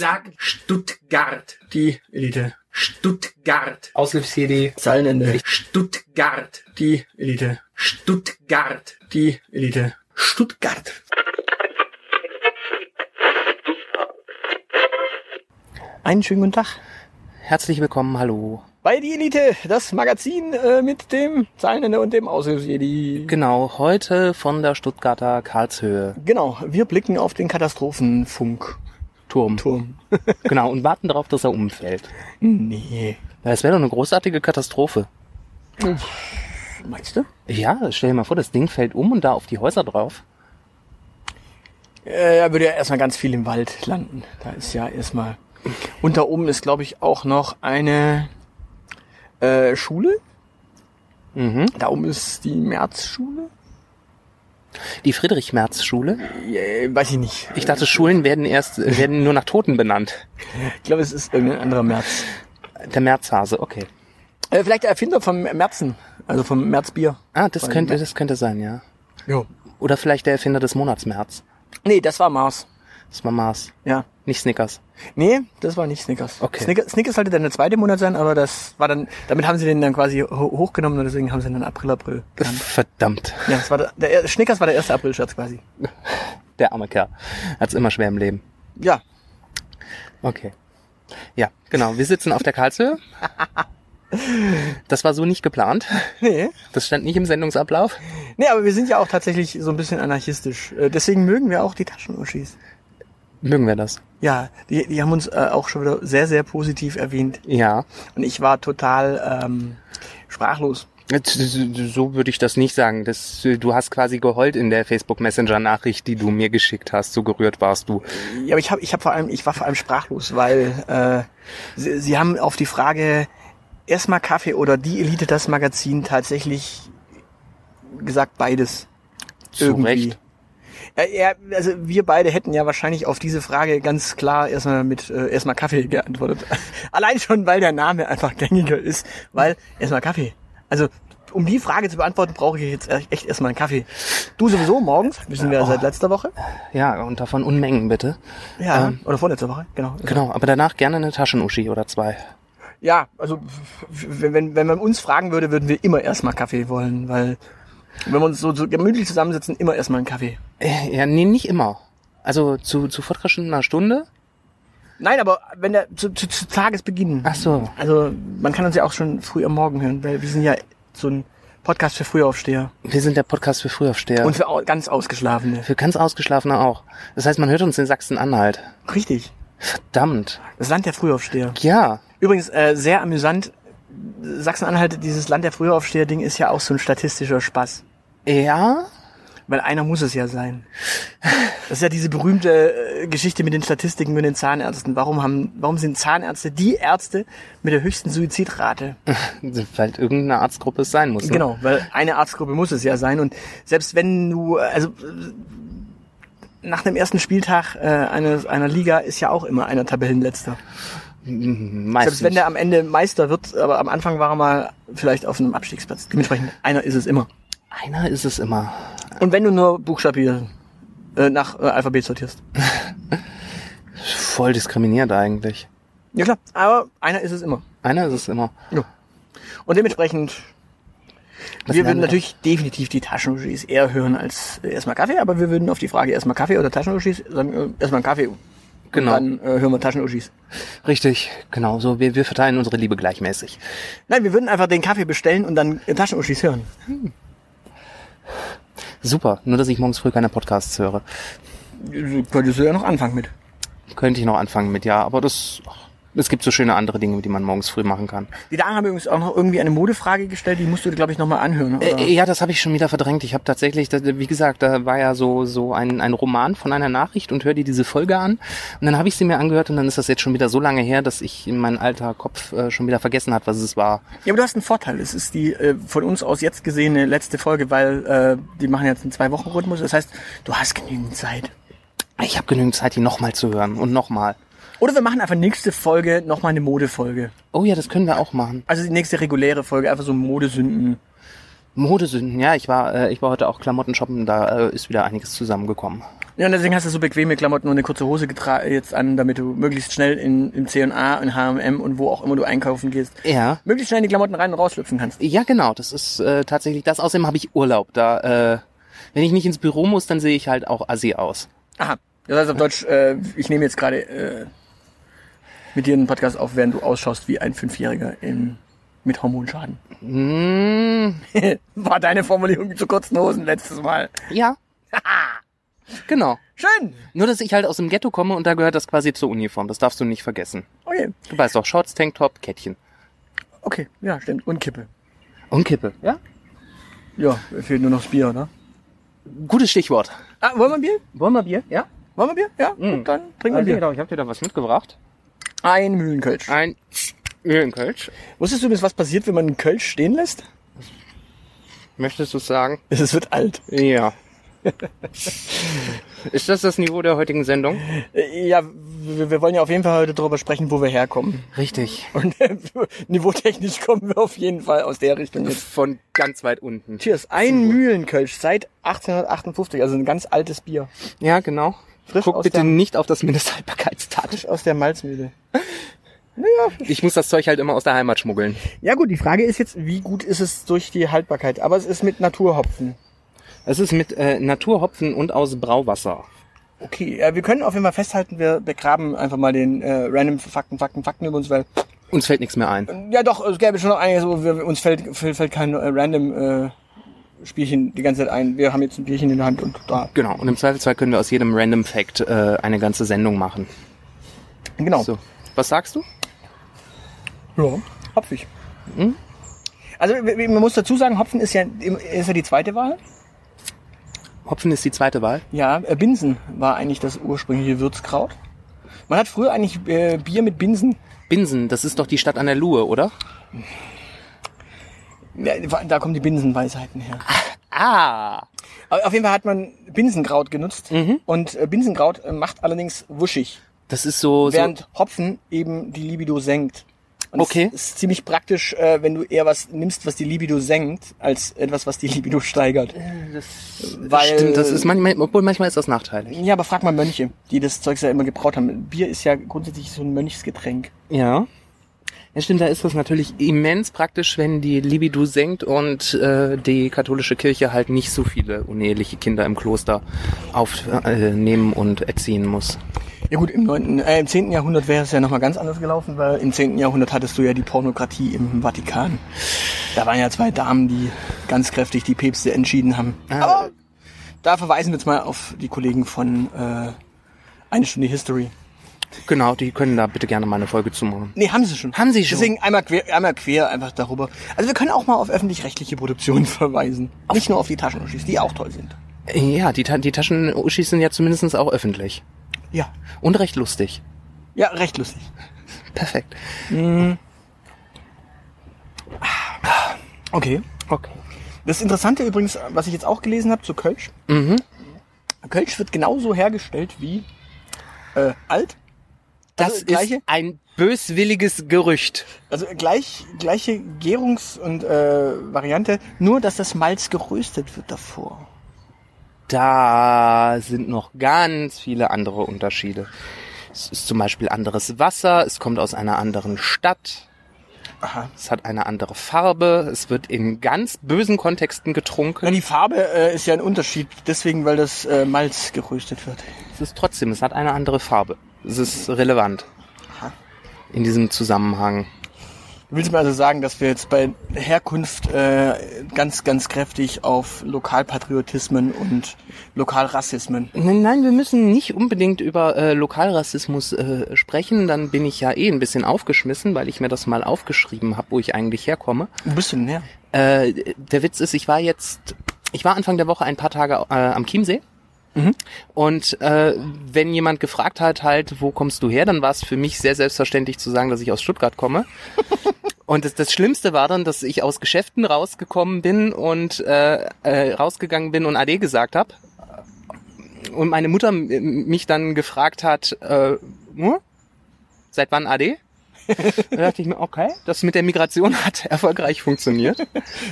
Sag Stuttgart. Die Elite. Stuttgart. Aushilfs-CD. Zeilenende. Stuttgart. Die Elite. Stuttgart. Die Elite. Stuttgart. Einen schönen guten Tag. Herzlich willkommen, hallo. Bei Die Elite, das Magazin äh, mit dem Zeilenende und dem Aushilfsjedi. Genau, heute von der Stuttgarter Karlshöhe. Genau, wir blicken auf den Katastrophenfunkturm. Turm. genau, und warten darauf, dass er umfällt. Nee. Das wäre doch eine großartige Katastrophe. Meinst du? Ja, stell dir mal vor, das Ding fällt um und da auf die Häuser drauf. Äh, er würde ja erstmal ganz viel im Wald landen. Da ist ja erstmal. Und da oben ist, glaube ich, auch noch eine äh, Schule. Mhm. Da oben ist die Märzschule. Die Friedrich-Merz-Schule. Weiß ich nicht. Ich dachte, Schulen werden erst, werden nur nach Toten benannt. Ich glaube, es ist irgendein anderer März. Der Märzhase, okay. Äh, vielleicht der Erfinder vom Märzen. Also vom Märzbier. Ah, das Weil könnte, das könnte sein, ja. Jo. Oder vielleicht der Erfinder des Monats März. Nee, das war Mars. Das war Mars, Ja. nicht Snickers. Nee, das war nicht Snickers. Okay. Snickers, Snickers sollte dann der zweite Monat sein, aber das war dann, damit haben sie den dann quasi ho hochgenommen und deswegen haben sie dann April, April genannt. Verdammt, Ja, das war der, der Snickers war der erste April-Scherz quasi. der arme Kerl. Hat's immer schwer im Leben. Ja. Okay. Ja, genau. Wir sitzen auf der Karlshöhe. Das war so nicht geplant. Nee. Das stand nicht im Sendungsablauf. Nee, aber wir sind ja auch tatsächlich so ein bisschen anarchistisch. Äh, Deswegen mögen wir auch die Taschenuschis. Mögen wir das? Ja, die, die haben uns äh, auch schon wieder sehr, sehr positiv erwähnt. Ja. Und ich war total ähm, sprachlos. So würde ich das nicht sagen. Das, du hast quasi geheult in der Facebook Messenger Nachricht, die du mir geschickt hast. So gerührt warst du. Ja, aber ich habe ich hab vor allem, ich war vor allem sprachlos, weil äh, sie, sie haben auf die Frage erstmal Kaffee oder die Elite das Magazin tatsächlich gesagt beides. Zu Irgendwie. Recht. Ja, also wir beide hätten ja wahrscheinlich auf diese Frage ganz klar erstmal mit äh, erstmal Kaffee geantwortet. Allein schon, weil der Name einfach gängiger ist, weil erstmal Kaffee. Also um die Frage zu beantworten, brauche ich jetzt echt erstmal einen Kaffee. Du sowieso morgens, wissen wir ja seit letzter Woche. Ja, und davon Unmengen bitte. Ja, Ähm. oder vorletzter Woche, genau. Genau, aber danach gerne eine Taschenuschi oder zwei. Ja, also wenn, wenn, wenn man uns fragen würde, würden wir immer erstmal Kaffee wollen, weil wenn wir uns so, so gemütlich zusammensitzen, immer erstmal einen Kaffee. Äh, Ja, nee, nicht immer. Also zu, zu fortgeschrittener einer Stunde. Nein, aber wenn der zu, zu, zu Tagesbeginn. Ach so. Also man kann uns ja auch schon früh am Morgen hören, weil wir sind ja so ein Podcast für Frühaufsteher Wir sind der Podcast für Frühaufsteher. und für ganz Ausgeschlafene. für ganz Ausgeschlafene auch. Das heißt, man hört uns in Sachsen-Anhalt. Richtig. Verdammt. Das Land der Frühaufsteher. Ja. Übrigens äh, sehr amüsant. Sachsen-Anhalt, dieses Land der Frühaufsteher-Ding ist ja auch so ein statistischer Spaß. Ja? Weil einer muss es ja sein. Das ist ja diese berühmte äh, Geschichte mit den Statistiken mit den Zahnärzten. Warum haben, warum sind Zahnärzte die Ärzte mit der höchsten Suizidrate? Weil irgendeine Arztgruppe es sein muss. Ne? Genau, weil eine Arztgruppe muss es ja sein. Und selbst wenn du, äh, also nach dem ersten Spieltag äh, eines, einer Liga ist ja auch immer einer Tabellenletzter. Mhm, Meistens. Selbst wenn der am Ende Meister wird, aber am Anfang war er mal vielleicht auf einem Abstiegsplatz. Dementsprechend, einer ist es immer. Einer ist es immer. Und wenn du nur buchstabieren äh, nach äh, Alphabet sortierst. Voll diskriminiert eigentlich. Ja klar, aber einer ist es immer. Einer ist es immer. Und dementsprechend, Was wir würden natürlich definitiv die Taschenuschis eher hören als äh, erstmal Kaffee, aber wir würden auf die Frage erstmal Kaffee oder Taschenuschis sagen, äh, erstmal Kaffee. Genau. Und dann äh, hören wir Taschenuschis. Richtig, genau so. Wir, wir verteilen unsere Liebe gleichmäßig. Nein, wir würden einfach den Kaffee bestellen und dann äh, Taschenuschis hören. Super, nur dass ich morgens früh keine Podcasts höre. Könntest du ja noch anfangen mit. Könnte ich noch anfangen mit, ja, aber das. Es gibt so schöne andere Dinge, die man morgens früh machen kann. Die Damen haben übrigens auch noch irgendwie eine Modefrage gestellt, die musst du, glaube ich, nochmal anhören. Oder? Äh, ja, das habe ich schon wieder verdrängt. Ich habe tatsächlich, wie gesagt, da war ja so so ein, ein Roman von einer Nachricht und hör dir diese Folge an. Und dann habe ich sie mir angehört und dann ist das jetzt schon wieder so lange her, dass ich in meinem alter Kopf äh, schon wieder vergessen hat, was es war. Ja, aber du hast einen Vorteil. Es ist die äh, von uns aus jetzt gesehene letzte Folge, weil äh, die machen jetzt einen Zwei-Wochen-Rhythmus. Das heißt, du hast genügend Zeit. Ich habe genügend Zeit, die nochmal zu hören und nochmal. Oder wir machen einfach nächste Folge nochmal eine Modefolge. Oh ja, das können wir auch machen. Also die nächste reguläre Folge, einfach so Modesünden. Modesünden, ja, ich war, äh, ich war heute auch Klamotten shoppen, da äh, ist wieder einiges zusammengekommen. Ja, und deswegen hast du so bequeme Klamotten und eine kurze Hose jetzt an, damit du möglichst schnell in, im C&A, in H&M und wo auch immer du einkaufen gehst, Ja. möglichst schnell in die Klamotten rein und rauslüpfen kannst. Ja, genau. Das ist äh, tatsächlich das. Außerdem habe ich Urlaub. Da, äh, wenn ich nicht ins Büro muss, dann sehe ich halt auch assi aus. Aha. Das heißt auf Deutsch, äh, ich nehme jetzt gerade äh, mit dir einen Podcast auf, während du ausschaust wie ein Fünfjähriger im, mit Hormonschaden. Mm, War deine Formulierung zu kurzen Hosen letztes Mal. ja. genau. Schön. Nur, dass ich halt aus dem Ghetto komme und da gehört das quasi zur Uniform. Das darfst du nicht vergessen. Okay. Du weißt doch, Shorts, Tanktop, Kettchen. Okay, ja, stimmt. Und Kippe. Und Kippe. Ja? Ja, fehlt nur noch das Bier, ne? Gutes Stichwort. Ah, wollen wir Bier? Wollen wir Bier? Ja? Wollen wir Bier? Ja, Mhm. gut, dann trinken wir Bier. Genau, ich habe dir da was mitgebracht. Ein Mühlenkölsch. Ein Ölenkölsch. Wusstest du übrigens, was passiert, wenn man einen Kölsch stehen lässt? Möchtest du sagen? Es wird alt. Ja. Ist das das Niveau der heutigen Sendung? Äh, Ja, wir, wir wollen ja auf jeden Fall heute darüber sprechen, wo wir herkommen. Richtig. Und äh, niveautechnisch kommen wir auf jeden Fall aus der Richtung jetzt. Von ganz weit unten. Cheers. Ein Mühlenkölsch seit 1858, also ein ganz altes Bier. Ja, genau. Frisch Guck bitte der- nicht auf das Mindesthaltbarkeitsdatum. Frisch aus der Malzmühle. Ich muss das Zeug halt immer aus der Heimat schmuggeln. Ja gut, die Frage ist jetzt, wie gut ist es durch die Haltbarkeit? Aber es ist mit Naturhopfen. Es ist mit äh, Naturhopfen und aus Brauwasser. Okay, ja, wir können auf jeden Fall festhalten, wir begraben einfach mal den äh, random Fakten, Fakten, Fakten über uns, weil Uns fällt nichts mehr ein. ja doch, es gäbe schon noch einige, so wir, uns fällt, fällt, fällt kein äh, random äh, Spielchen die ganze Zeit ein. Wir haben jetzt ein Bierchen in der Hand und da. Genau. Und im Zweifelsfall können wir aus jedem Random Fact äh, eine ganze Sendung machen. Genau. So. Was sagst du? Ja, hopfig. Hm? Also man muss dazu sagen, Hopfen ist ja, ist ja die zweite Wahl. Hopfen ist die zweite Wahl. Ja, äh, Binsen war eigentlich das ursprüngliche Würzkraut. Man hat früher eigentlich äh, Bier mit Binsen. Binsen, das ist doch die Stadt an der Luhe, oder? Da kommen die Binsenweisheiten her. Ah. Aber Auf jeden Fall hat man Binsenkraut genutzt. Und äh, Binsenkraut äh, macht allerdings wuschig, Das ist so, so während Hopfen eben die Libido senkt. Und Okay. Es ist ziemlich praktisch, äh, wenn du eher was nimmst, was die Libido senkt, als etwas, was die Libido steigert. Weil, Stimmt, das ist manchmal, obwohl manchmal ist das nachteilig. Ja, aber frag mal Mönche, die das Zeug ja immer gebraut haben. Bier ist ja grundsätzlich so ein Mönchsgetränk. Ja. Ja, stimmt, da ist das natürlich immens praktisch, wenn die Libido senkt und äh, die katholische Kirche halt nicht so viele uneheliche Kinder im Kloster aufnehmen äh, und erziehen muss. Ja gut, im, 9., äh, im 10. Jahrhundert wäre es ja nochmal ganz anders gelaufen, weil im 10. Jahrhundert hattest du ja die Pornokratie im Vatikan. Da waren ja zwei Damen, die ganz kräftig die Päpste entschieden haben. Ah. Aber da verweisen wir jetzt mal auf die Kollegen von äh, Eine Stunde History. Genau, die können da bitte gerne mal eine Folge zumachen. Nee, haben sie schon. Haben sie schon? Deswegen einmal quer, einmal quer einfach darüber. Also wir können auch mal auf öffentlich-rechtliche Produktionen verweisen. Nicht nur auf die Taschenuschis, die auch toll sind. Ja, die, Ta die Taschenuschis sind ja zumindest auch öffentlich. Ja. Und recht lustig. Ja, recht lustig. Perfekt. Okay. Okay. Das Interessante übrigens, was ich jetzt auch gelesen habe zu Kölsch. Mhm. Kölsch wird genauso hergestellt wie äh, alt. Das Also gleiche? ist ein böswilliges Gerücht. Also gleich, gleiche Gärungs- und äh, Variante, nur dass das Malz geröstet wird davor. Da sind noch ganz viele andere Unterschiede. Es ist zum Beispiel anderes Wasser, es kommt aus einer anderen Stadt, Aha. es hat eine andere Farbe, es wird in ganz bösen Kontexten getrunken. Na, die Farbe äh, ist ja ein Unterschied, deswegen, weil das äh, Malz geröstet wird. Es ist trotzdem, es hat eine andere Farbe. Es ist relevant Aha. in diesem Zusammenhang. Du willst mir also sagen, dass wir jetzt bei Herkunft äh, ganz, ganz kräftig auf Lokalpatriotismen und Lokalrassismen. Nein, nein, wir müssen nicht unbedingt über äh, Lokalrassismus äh, sprechen. Dann bin ich ja eh ein bisschen aufgeschmissen, weil ich mir das mal aufgeschrieben habe, wo ich eigentlich herkomme. Du denn her? Äh, der Witz ist, ich war jetzt, ich war Anfang der Woche ein paar Tage äh, am Chiemsee. Und äh, wenn jemand gefragt hat, halt, wo kommst du her, dann war es für mich sehr selbstverständlich zu sagen, dass ich aus Stuttgart komme. und das, das Schlimmste war dann, dass ich aus Geschäften rausgekommen bin und äh, äh, rausgegangen bin und AD gesagt habe. Und meine Mutter mich dann gefragt hat, äh, hm? seit wann AD? da dachte ich mir, okay, das mit der Migration hat erfolgreich funktioniert.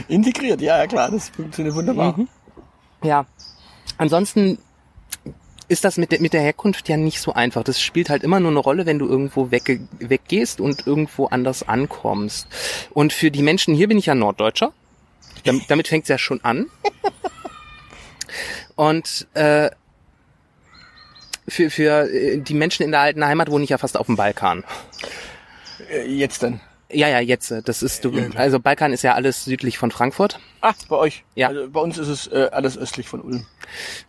Integriert, ja, ja klar, das funktioniert wunderbar. Mhm. Ja. Ansonsten ist das mit der, mit der Herkunft ja nicht so einfach. Das spielt halt immer nur eine Rolle, wenn du irgendwo wegge weggehst und irgendwo anders ankommst. Und für die Menschen hier bin ich ja Norddeutscher. Damit, damit fängt es ja schon an. Und äh, für, für äh, die Menschen in der alten Heimat wohne ich ja fast auf dem Balkan. Äh, jetzt dann. Ja, ja, jetzt. Das ist du. Also Balkan ist ja alles südlich von Frankfurt. Ah, bei euch. Ja. Also bei uns ist es äh, alles östlich von Ulm.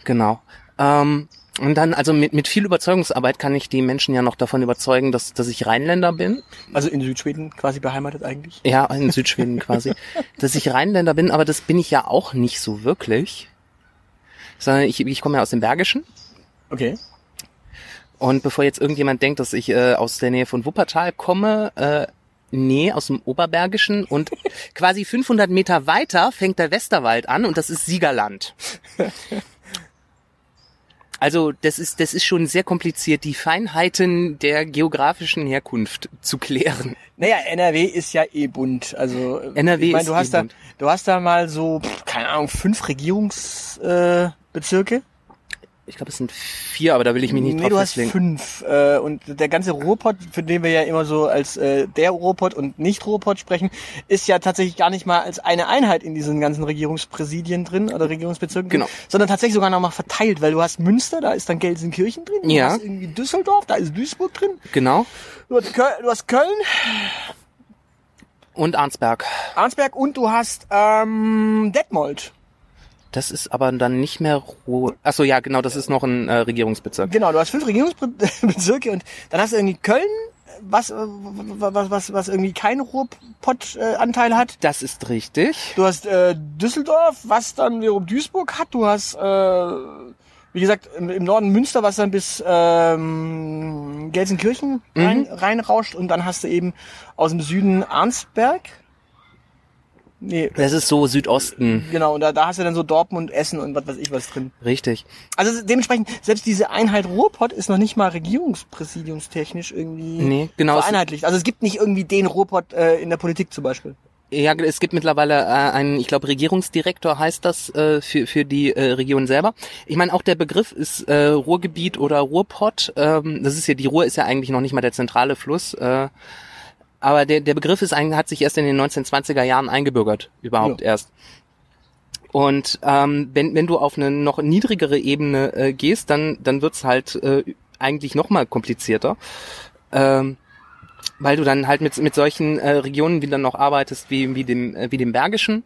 Genau. Ähm, und dann, also mit, mit viel Überzeugungsarbeit kann ich die Menschen ja noch davon überzeugen, dass, dass ich Rheinländer bin. Also in Südschweden quasi beheimatet eigentlich. Ja, in Südschweden quasi. Dass ich Rheinländer bin, aber das bin ich ja auch nicht so wirklich. Sondern ich, ich komme ja aus dem Bergischen. Okay. Und bevor jetzt irgendjemand denkt, dass ich äh, aus der Nähe von Wuppertal komme, äh, nee, aus dem Oberbergischen. Und quasi 500 Meter weiter fängt der Westerwald an und das ist Siegerland. Also das ist, das ist schon sehr kompliziert, die Feinheiten der geografischen Herkunft zu klären. Naja, NRW ist ja eh bunt. Also NRW ich mein, ist du eh hast da, bunt. du hast da mal so, keine Ahnung, fünf Regierungsbezirke. Äh, Bezirke. Ich glaube, es sind vier, aber da will ich mich nicht nee, drauf du hast festlegen. fünf. Äh, und der ganze Ruhrpott, für den wir ja immer so als äh, der Ruhrpott und nicht Ruhrpott sprechen, ist ja tatsächlich gar nicht mal als eine Einheit in diesen ganzen Regierungspräsidien drin oder Regierungsbezirken Genau. sondern tatsächlich sogar noch mal verteilt, weil du hast Münster, da ist dann Gelsenkirchen drin, du Ja. hast irgendwie Düsseldorf, da ist Duisburg drin, Genau. du hast, Köl du hast Köln, Und Arnsberg. Arnsberg und du hast ähm, Detmold. Das ist aber dann nicht mehr Ruhr. Achso, ja, genau, das ist noch ein äh, Regierungsbezirk. Genau, du hast fünf Regierungsbezirke und dann hast du irgendwie Köln, was, äh, was, was, was irgendwie keinen Ruhrpott-Anteil hat. Das ist richtig. Du hast äh, Düsseldorf, was dann wiederum Duisburg hat. Du hast, äh, wie gesagt, im, im Norden Münster, was dann bis ähm, Gelsenkirchen rein, reinrauscht. Und dann hast du eben aus dem Süden Arnsberg. Nee, Das ist so Südosten. genau. Und da, da hast du dann so Dortmund, Essen und was weiß ich was drin. Richtig. Also dementsprechend, selbst diese Einheit Ruhrpott ist noch nicht mal regierungspräsidiumstechnisch irgendwie Nee, genau. Vereinheitlicht. Also es gibt nicht irgendwie den Ruhrpott äh, in der Politik zum Beispiel. ja, es gibt mittlerweile äh, einen, ich glaube, Regierungsdirektor heißt das äh, für, für die äh, Region selber. Ich meine, auch der Begriff ist äh, Ruhrgebiet oder Ruhrpott. Ähm, das ist ja, die Ruhr ist ja eigentlich noch nicht mal der zentrale Fluss. Äh, aber der, der Begriff ist eigentlich, hat sich erst in den 1920er Jahren eingebürgert, überhaupt Ja. erst. Und ähm, wenn, wenn du auf eine noch niedrigere Ebene äh, gehst, dann, dann wird's halt äh, eigentlich noch mal komplizierter. Ähm, weil du dann halt mit, mit solchen äh, Regionen wieder noch arbeitest, wie, wie, dem, äh, wie dem Bergischen.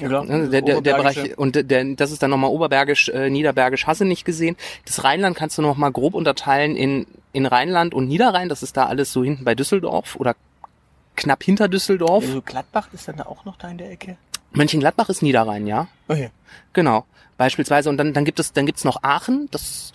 Ja, klar. Ne, der, der, der. Bereich, und der- der, das ist dann nochmal Oberbergisch, äh, Niederbergisch, hast du nicht gesehen. Das Rheinland kannst du nochmal grob unterteilen in, in Rheinland und Niederrhein. Das ist da alles so hinten bei Düsseldorf oder knapp hinter Düsseldorf. Also Gladbach ist dann da auch noch da in der Ecke. Mönchengladbach ist Niederrhein, ja. Okay. Genau. Beispielsweise. Und dann, dann gibt es, dann gibt's noch Aachen. Das,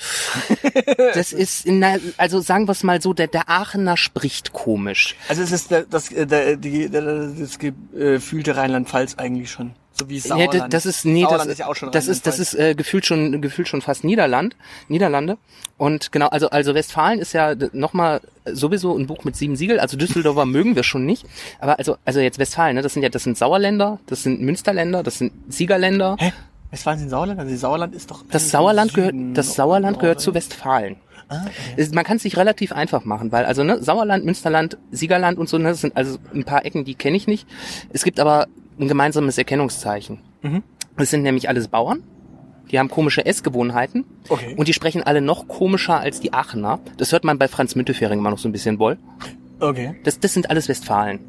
das ist, in der, also sagen wir es mal so, der, der Aachener spricht komisch. Also es ist das, äh, der, die, der, das gefühlte Rheinland-Pfalz eigentlich schon. So wie Ja, Sauerland. das, das ist nee, Sauerland das, ist ja auch schon das ist das ist äh, gefühlt schon gefühlt schon fast Niederland, Niederlande und genau also also Westfalen ist ja nochmal sowieso ein Buch mit sieben Siegel, also Düsseldorfer mögen wir schon nicht, aber also also jetzt Westfalen, ne, das sind ja das sind Sauerländer, das sind Münsterländer, das sind Siegerländer. Hä? Westfalen sind Sauerland? Also Sauerland ist doch... Das Sauerland gehört das noch- Sauerland noch- gehört zu Westfalen. Ah, okay. Man kann es sich relativ einfach machen, weil also ne, Sauerland, Münsterland, Siegerland und so, ne, das sind also ein paar Ecken, die kenne ich nicht. Es gibt aber ein gemeinsames Erkennungszeichen. Mhm. Das sind nämlich alles Bauern. Die haben komische Essgewohnheiten Okay. und die sprechen alle noch komischer als die Aachener. Das hört man bei Franz Müntefering immer noch so ein bisschen wohl. Okay. Das, das sind alles Westfalen.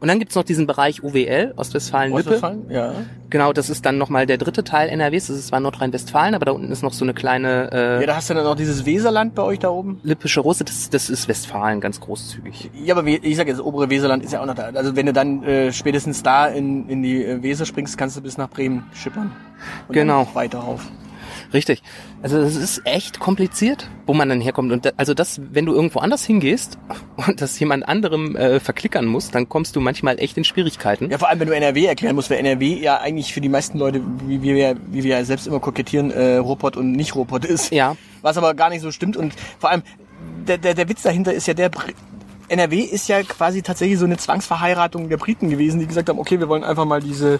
Und dann gibt's noch diesen Bereich UWL, Ostwestfalen-Lippe. Ostwestfalen? Ja. Genau, das ist dann nochmal der dritte Teil NRWs. Das ist zwar Nordrhein-Westfalen, aber da unten ist noch so eine kleine äh, Ja, da hast du dann noch dieses Weserland bei euch da oben. Lippische Rose. Das, das ist Westfalen, ganz großzügig. Ja, aber wie, ich sag jetzt, das obere Weserland ist ja auch noch da. Also wenn du dann äh, spätestens da in, in die äh, Weser springst, kannst du bis nach Bremen schippern. Und Genau. Weiter rauf. Richtig. Also das ist echt kompliziert, wo man dann herkommt. Und da, also das, wenn du irgendwo anders hingehst und das jemand anderem äh, verklickern musst, dann kommst du manchmal echt in Schwierigkeiten. Ja, vor allem, wenn du NRW erklären musst, weil NRW ja eigentlich für die meisten Leute, wie wir, ja- wie wir ja selbst immer kokettieren, äh, Ruhrpott und nicht Ruhrpott ist. Ja. Was aber gar nicht so stimmt. Und vor allem, der, der, der Witz dahinter ist ja der, Br- NRW ist ja quasi tatsächlich so eine Zwangsverheiratung der Briten gewesen, die gesagt haben, okay, wir wollen einfach mal diese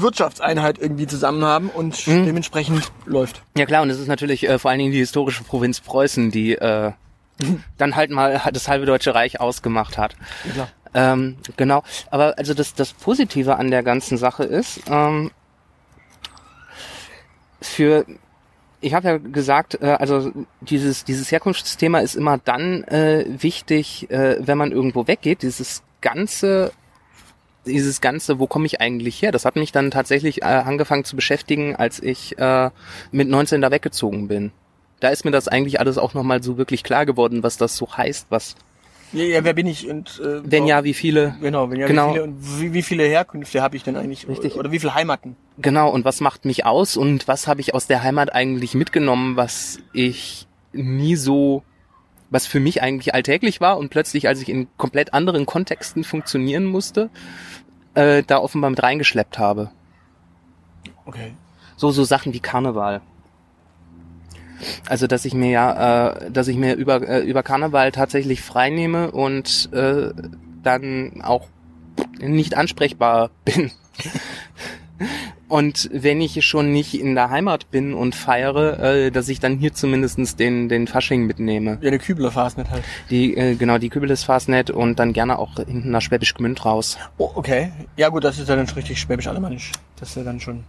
Wirtschaftseinheit irgendwie zusammen haben und dementsprechend läuft. Ja klar, und es ist natürlich äh, vor allen Dingen die historische Provinz Preußen, die äh, dann halt mal das halbe Deutsche Reich ausgemacht hat. Ja, klar. Ähm, genau, aber also das, das Positive an der ganzen Sache ist, ähm, für, ich habe ja gesagt, äh, also dieses, dieses Herkunftsthema ist immer dann äh, wichtig, äh, wenn man irgendwo weggeht. Dieses ganze dieses ganze, wo komme ich eigentlich her? Das hat mich dann tatsächlich äh, angefangen zu beschäftigen, als ich äh, mit 19 da weggezogen bin. Da ist mir das eigentlich alles auch nochmal so wirklich klar geworden, was das so heißt, was, Ja, ja, wer bin ich und äh, wenn ja, wie viele, Genau, wenn ja, Genau. wie viele und wie, wie viele Herkünfte habe ich denn eigentlich? Richtig. Oder wie viele Heimaten? genau, und was macht mich aus und was habe ich aus der Heimat eigentlich mitgenommen, was ich nie so, was für mich eigentlich alltäglich war und plötzlich, als ich in komplett anderen Kontexten funktionieren musste, äh, da offenbar mit reingeschleppt habe. Okay. So, so Sachen wie Karneval. Also, dass ich mir ja, äh, dass ich mir über, äh, über Karneval tatsächlich freinehme und äh, dann auch nicht ansprechbar bin. Und wenn ich schon nicht in der Heimat bin und feiere, äh, dass ich dann hier zumindestens den, den Fasching mitnehme. Ja, eine Kübler Fastnet halt. Die, äh, genau, die Kübel des Fastnet und dann gerne auch hinten nach Schwäbisch Gmünd raus. Oh, okay. Ja gut, das ist ja dann schon richtig schwäbisch-alemannisch. Das ist ja dann schon...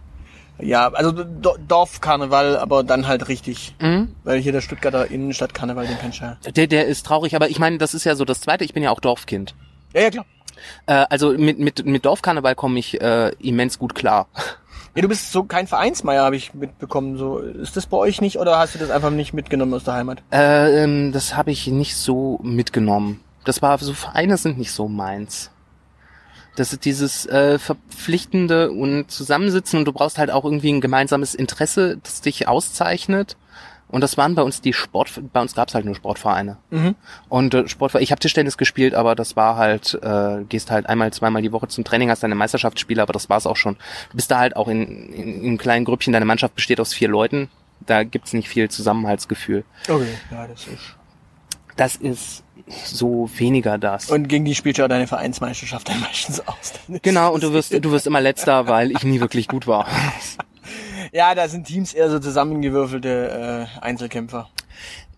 Ja, also Do Dorfkarneval, aber dann halt richtig. Mhm. Weil hier der Stuttgarter Innenstadtkarneval, den kennt ja. Der, der ist traurig, aber ich meine, das ist ja so das Zweite. Ich bin ja auch Dorfkind. Ja, ja, klar. Äh, also mit, mit, mit Dorfkarneval komme ich äh, immens gut klar. Ja, du bist so kein Vereinsmeier, habe ich mitbekommen. So Ist das bei euch nicht oder hast du das einfach nicht mitgenommen aus der Heimat? Äh, ähm, das habe ich nicht so mitgenommen. Das war so Vereine sind nicht so meins. Das ist dieses äh, verpflichtende und Zusammensitzen und du brauchst halt auch irgendwie ein gemeinsames Interesse, das dich auszeichnet. Und das waren bei uns die Sport, bei uns gab's halt nur Sportvereine. Mhm. Und äh, Sportvereine, ich habe Tischtennis gespielt, aber das war halt, äh, gehst halt einmal, zweimal die Woche zum Training, hast deine Meisterschaftsspiele, aber das war's auch schon. Du bist da halt auch in, in, in einem kleinen Grüppchen, deine Mannschaft besteht aus vier Leuten, da gibt's nicht viel Zusammenhaltsgefühl. Okay, ja, das ist... Das ist so weniger das. Und gegen die spielt ja deine Vereinsmeisterschaft dann meistens aus. Genau, und du wirst, du wirst immer letzter, weil ich nie wirklich gut war. Ja, da sind Teams eher so zusammengewürfelte äh, Einzelkämpfer.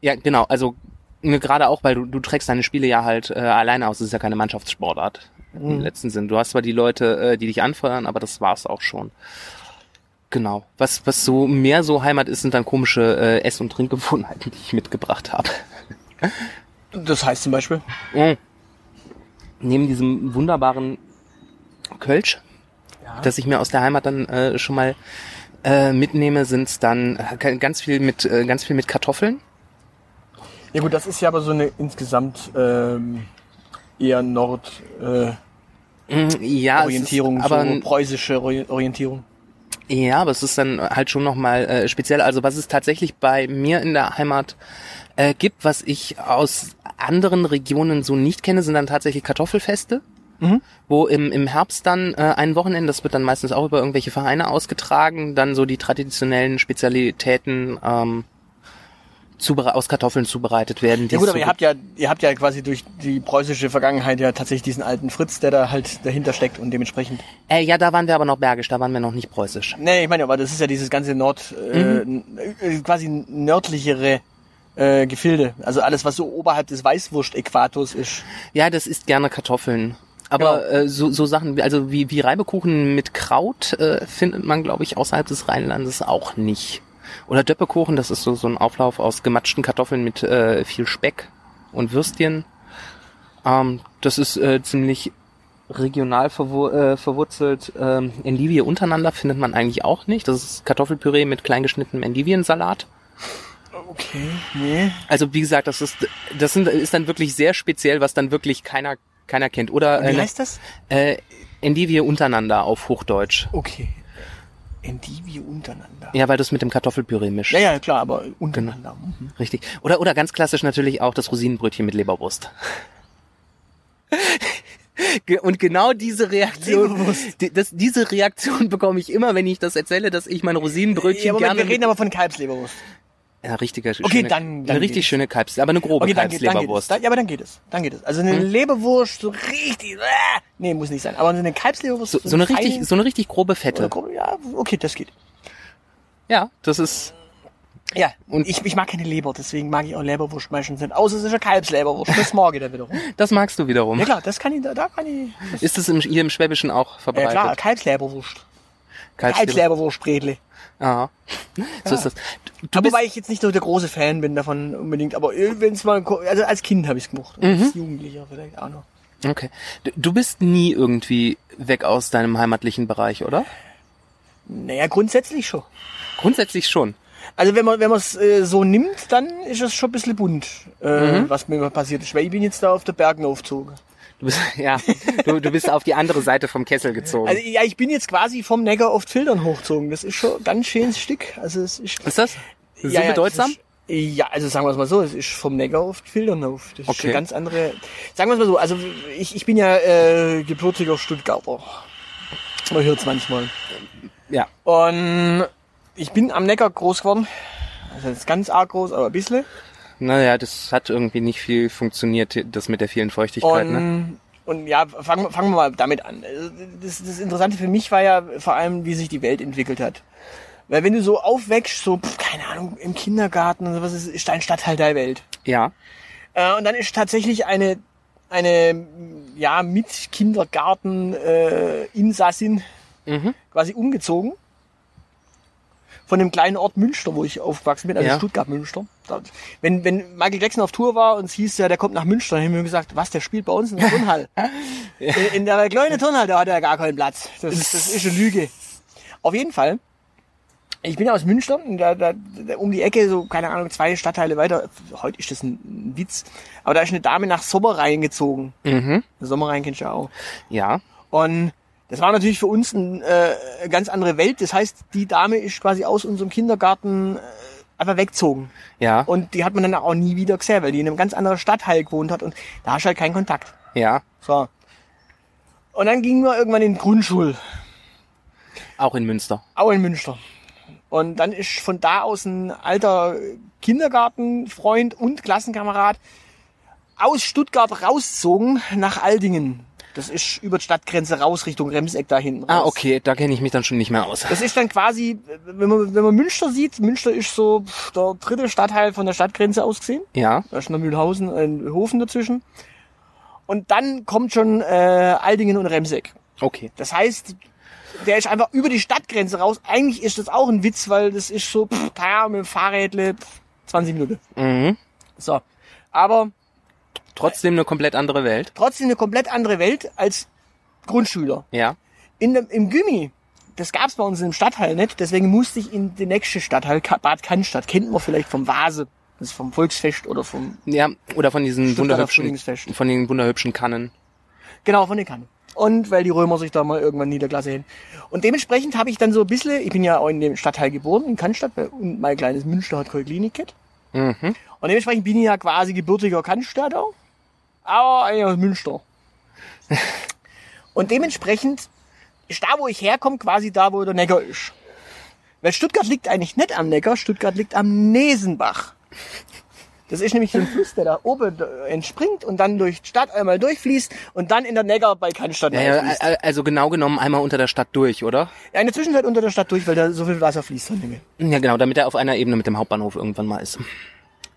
Ja, genau, also ne, gerade auch, weil du, du trägst deine Spiele ja halt äh, alleine aus, das ist ja keine Mannschaftssportart im letzten Sinn. Du hast zwar die Leute, äh, die dich anfeuern, aber das war's auch schon. Genau. Was, was so mehr so Heimat ist, sind dann komische äh, Ess- und Trinkgewohnheiten, die ich mitgebracht habe. Das heißt zum Beispiel? Mhm. Neben diesem wunderbaren Kölsch, Ja. das ich mir aus der Heimat dann äh, schon mal äh, mitnehme, sind's dann äh, ganz viel mit äh, ganz viel mit Kartoffeln. Ja gut, das ist ja aber so eine insgesamt ähm, eher Nord äh, Mm, Ja, Orientierung, es aber so preußische Ori- Orientierung. ja, aber es ist dann halt schon noch mal äh, speziell. Also was es tatsächlich bei mir in der Heimat äh, gibt, was ich aus anderen Regionen so nicht kenne, sind dann tatsächlich Kartoffelfeste. Mhm. Wo im, im Herbst dann äh, ein Wochenende, das wird dann meistens auch über irgendwelche Vereine ausgetragen, dann so die traditionellen Spezialitäten ähm, aus Kartoffeln zubereitet werden. Ja gut, aber ihr habt ja, ihr habt ja quasi durch die preußische Vergangenheit ja tatsächlich diesen alten Fritz, der da halt dahinter steckt und dementsprechend. Äh, ja, da waren wir aber noch bergisch, da waren wir noch nicht preußisch. Nee, ich meine, aber das ist ja dieses ganze Nord, äh, Mhm. äh, quasi nördlichere äh, Gefilde. Also alles, was so oberhalb des Weißwurst-Äquators ist. Ja, das isst gerne Kartoffeln. Aber Genau. äh, so, so Sachen, wie- also wie, wie Reibekuchen mit Kraut äh, findet man, glaube ich, außerhalb des Rheinlandes auch nicht. Oder Döppekuchen, das ist so, so ein Auflauf aus gematschten Kartoffeln mit äh, viel Speck und Würstchen. Ähm, das ist äh, ziemlich regional verwur äh, verwurzelt. Ähm, Endivie untereinander findet man eigentlich auch nicht. Das ist Kartoffelpüree mit kleingeschnittenem Endiviensalat. Okay, nee. Also wie gesagt, das ist das sind, ist dann wirklich sehr speziell, was dann wirklich keiner keiner kennt. Oder Wie äh, heißt das? äh, Endivie untereinander auf Hochdeutsch. Okay. Endivie untereinander. Ja, weil du es mit dem Kartoffelpüree mischst. Ja, ja, klar, aber untereinander. Mhm. Richtig. Oder oder ganz klassisch natürlich auch das Rosinenbrötchen mit Leberwurst. Und genau diese Reaktion, die, das, diese Reaktion bekomme ich immer, wenn ich das erzähle, dass ich mein Rosinenbrötchen Ja, Moment, gerne wir reden aber von Kalbsleberwurst. Ja, richtige, Okay, schöne, dann- dann eine richtig schöne Kalbs, aber eine grobe Okay, dann, geht- dann. Kalbsleberwurst. Dann, ja, aber dann geht es. Dann geht es. Also eine Leberwurst so richtig. Äh, nee, muss nicht sein. Aber eine Kalbsleberwurst. So, so eine richtig, so eine richtig grobe Fette. grobe- Ja, okay, das geht. Ja, das ist, Ja, Und- ich, ich mag keine Leber, deswegen mag ich auch Leberwurst meistens nicht. Außer es ist eine Kalbsleberwurst. Das mag ich dann wiederum. das magst du wiederum. Ja klar, das kann ich, da, da kann ich. Das, Ist es im, hier im Schwäbischen auch ja verbreitet? klar, Kalbsleberwurst. Kalbsleber. Kalbsleberwurstbredle. Ja. So ist das. Du, du Aber wobei ich jetzt nicht so der große Fan bin davon unbedingt, aber wenn es mal, also als Kind habe ich es gemacht. Mhm. Als Jugendlicher vielleicht auch noch. okay. Du, bist nie irgendwie weg aus deinem heimatlichen Bereich, oder? Naja, grundsätzlich schon. Grundsätzlich schon. Also wenn man wenn man es äh, so nimmt, dann ist es schon ein bisschen bunt, äh, Mhm. was mir passiert ist. Weil ich bin jetzt da auf der Bergen aufgezogen. Du bist, ja, du, du bist auf die andere Seite vom Kessel gezogen. Also ja, ich bin jetzt quasi vom Neckar auf Filtern hochgezogen. Das ist schon ein ganz schönes Stück. Also es ist ist das so ja, ja, bedeutsam? Ist, ja, also sagen wir es mal so, es ist vom Neckar auf die Filtern auf. Das ist Okay. eine ganz andere. Sagen wir es mal so, also ich, ich bin ja äh, gebürtiger Stuttgarter. Man hört es manchmal. ja. Und ich bin am Neckar groß geworden. Also jetzt ganz arg groß, aber ein bisschen. Naja, das hat irgendwie nicht viel funktioniert, das mit der vielen Feuchtigkeit, Und, ne? und ja, fangen, wir- fangen wir mal damit an. Das, das Interessante für mich war ja vor allem, wie sich die Welt entwickelt hat. Weil wenn du so aufwächst, so, pf, keine Ahnung, im Kindergarten und sowas, ist, ist dein Stadtteil deine Welt. Ja. Äh, und dann ist tatsächlich eine, eine ja, mit Kindergarten äh, Insassin Mhm. quasi umgezogen. Von dem kleinen Ort Münster, wo ich aufgewachsen bin, also Ja. Stuttgart-Münster. Wenn, wenn Michael Jackson auf Tour war und es hieß ja, der kommt nach Münster, dann haben wir gesagt, was, der spielt bei uns in der Turnhalle. in, in der kleinen Turnhalle, da hat er gar keinen Platz. Das, ist- das ist eine Lüge. Auf jeden Fall. Ich bin ja aus Münster, und da, da, da um die Ecke, so, keine Ahnung, zwei Stadtteile weiter. Heute ist das ein, ein Witz. Aber da ist eine Dame nach Sommerrhein gezogen. Mhm. Sommerrhein kennst du ja auch. Ja. Und das war natürlich für uns äh, eine ganz andere Welt. Das heißt, die Dame ist quasi aus unserem Kindergarten äh, einfach weggezogen. Ja. Und die hat man dann auch nie wieder gesehen, weil die in einem ganz anderen Stadtteil gewohnt hat und da hast du halt keinen Kontakt. Ja. So. Und dann gingen wir irgendwann in die Grundschule, Auch in Münster. auch in Münster. Und dann ist von da aus ein alter Kindergartenfreund und Klassenkamerad aus Stuttgart rausgezogen nach Aldingen. Das ist über die Stadtgrenze raus Richtung Remseck da hinten. Ah, raus. okay, da kenne ich mich dann schon nicht mehr aus. Das ist dann quasi, wenn man, wenn man Münster sieht, Münster ist so der dritte Stadtteil von der Stadtgrenze aus gesehen. Ja. Da ist noch Mühlhausen, ein Hofen dazwischen. Und dann kommt schon äh, Aldingen und Remseck. Okay. Das heißt, der ist einfach über die Stadtgrenze raus. Eigentlich ist das auch ein Witz, weil das ist so, pff, mit dem Fahrrädle pff, 20 Minuten. Mhm. So. Aber Trotzdem eine komplett andere Welt. trotzdem eine komplett andere Welt als Grundschüler. Ja. In dem, Im Gimmi, das gab's bei uns im Stadtteil nicht, deswegen musste ich in den nächsten Stadtteil, Bad Cannstatt, kennt man vielleicht vom Vase, das ist vom Volksfest oder vom, Ja, oder von diesen wunderhübschen, von den wunderhübschen Kannen. genau, von den Kannen. Und weil die Römer sich da mal irgendwann niedergelassen hätten. Und dementsprechend habe ich dann so ein bisschen, ich bin ja auch in dem Stadtteil geboren, in Cannstatt, und mein kleines Münster hat keine Klinik. Mhm. Und dementsprechend bin ich ja quasi gebürtiger Cannstatter, aber eigentlich aus Münster. Und dementsprechend ist da, wo ich herkomme, quasi da, wo der Neckar ist. Weil Stuttgart liegt eigentlich nicht am Neckar, Stuttgart liegt am Nesenbach. Das ist nämlich so ein Fluss, der da oben entspringt und dann durch die Stadt einmal durchfließt und dann in der Neckar bei Cannstatt Ja, ja, also genau genommen einmal unter der Stadt durch, oder? Ja, in der Zwischenzeit unter der Stadt durch, weil da so viel Wasser fließt von dem. Ja, genau, damit er auf einer Ebene mit dem Hauptbahnhof irgendwann mal ist.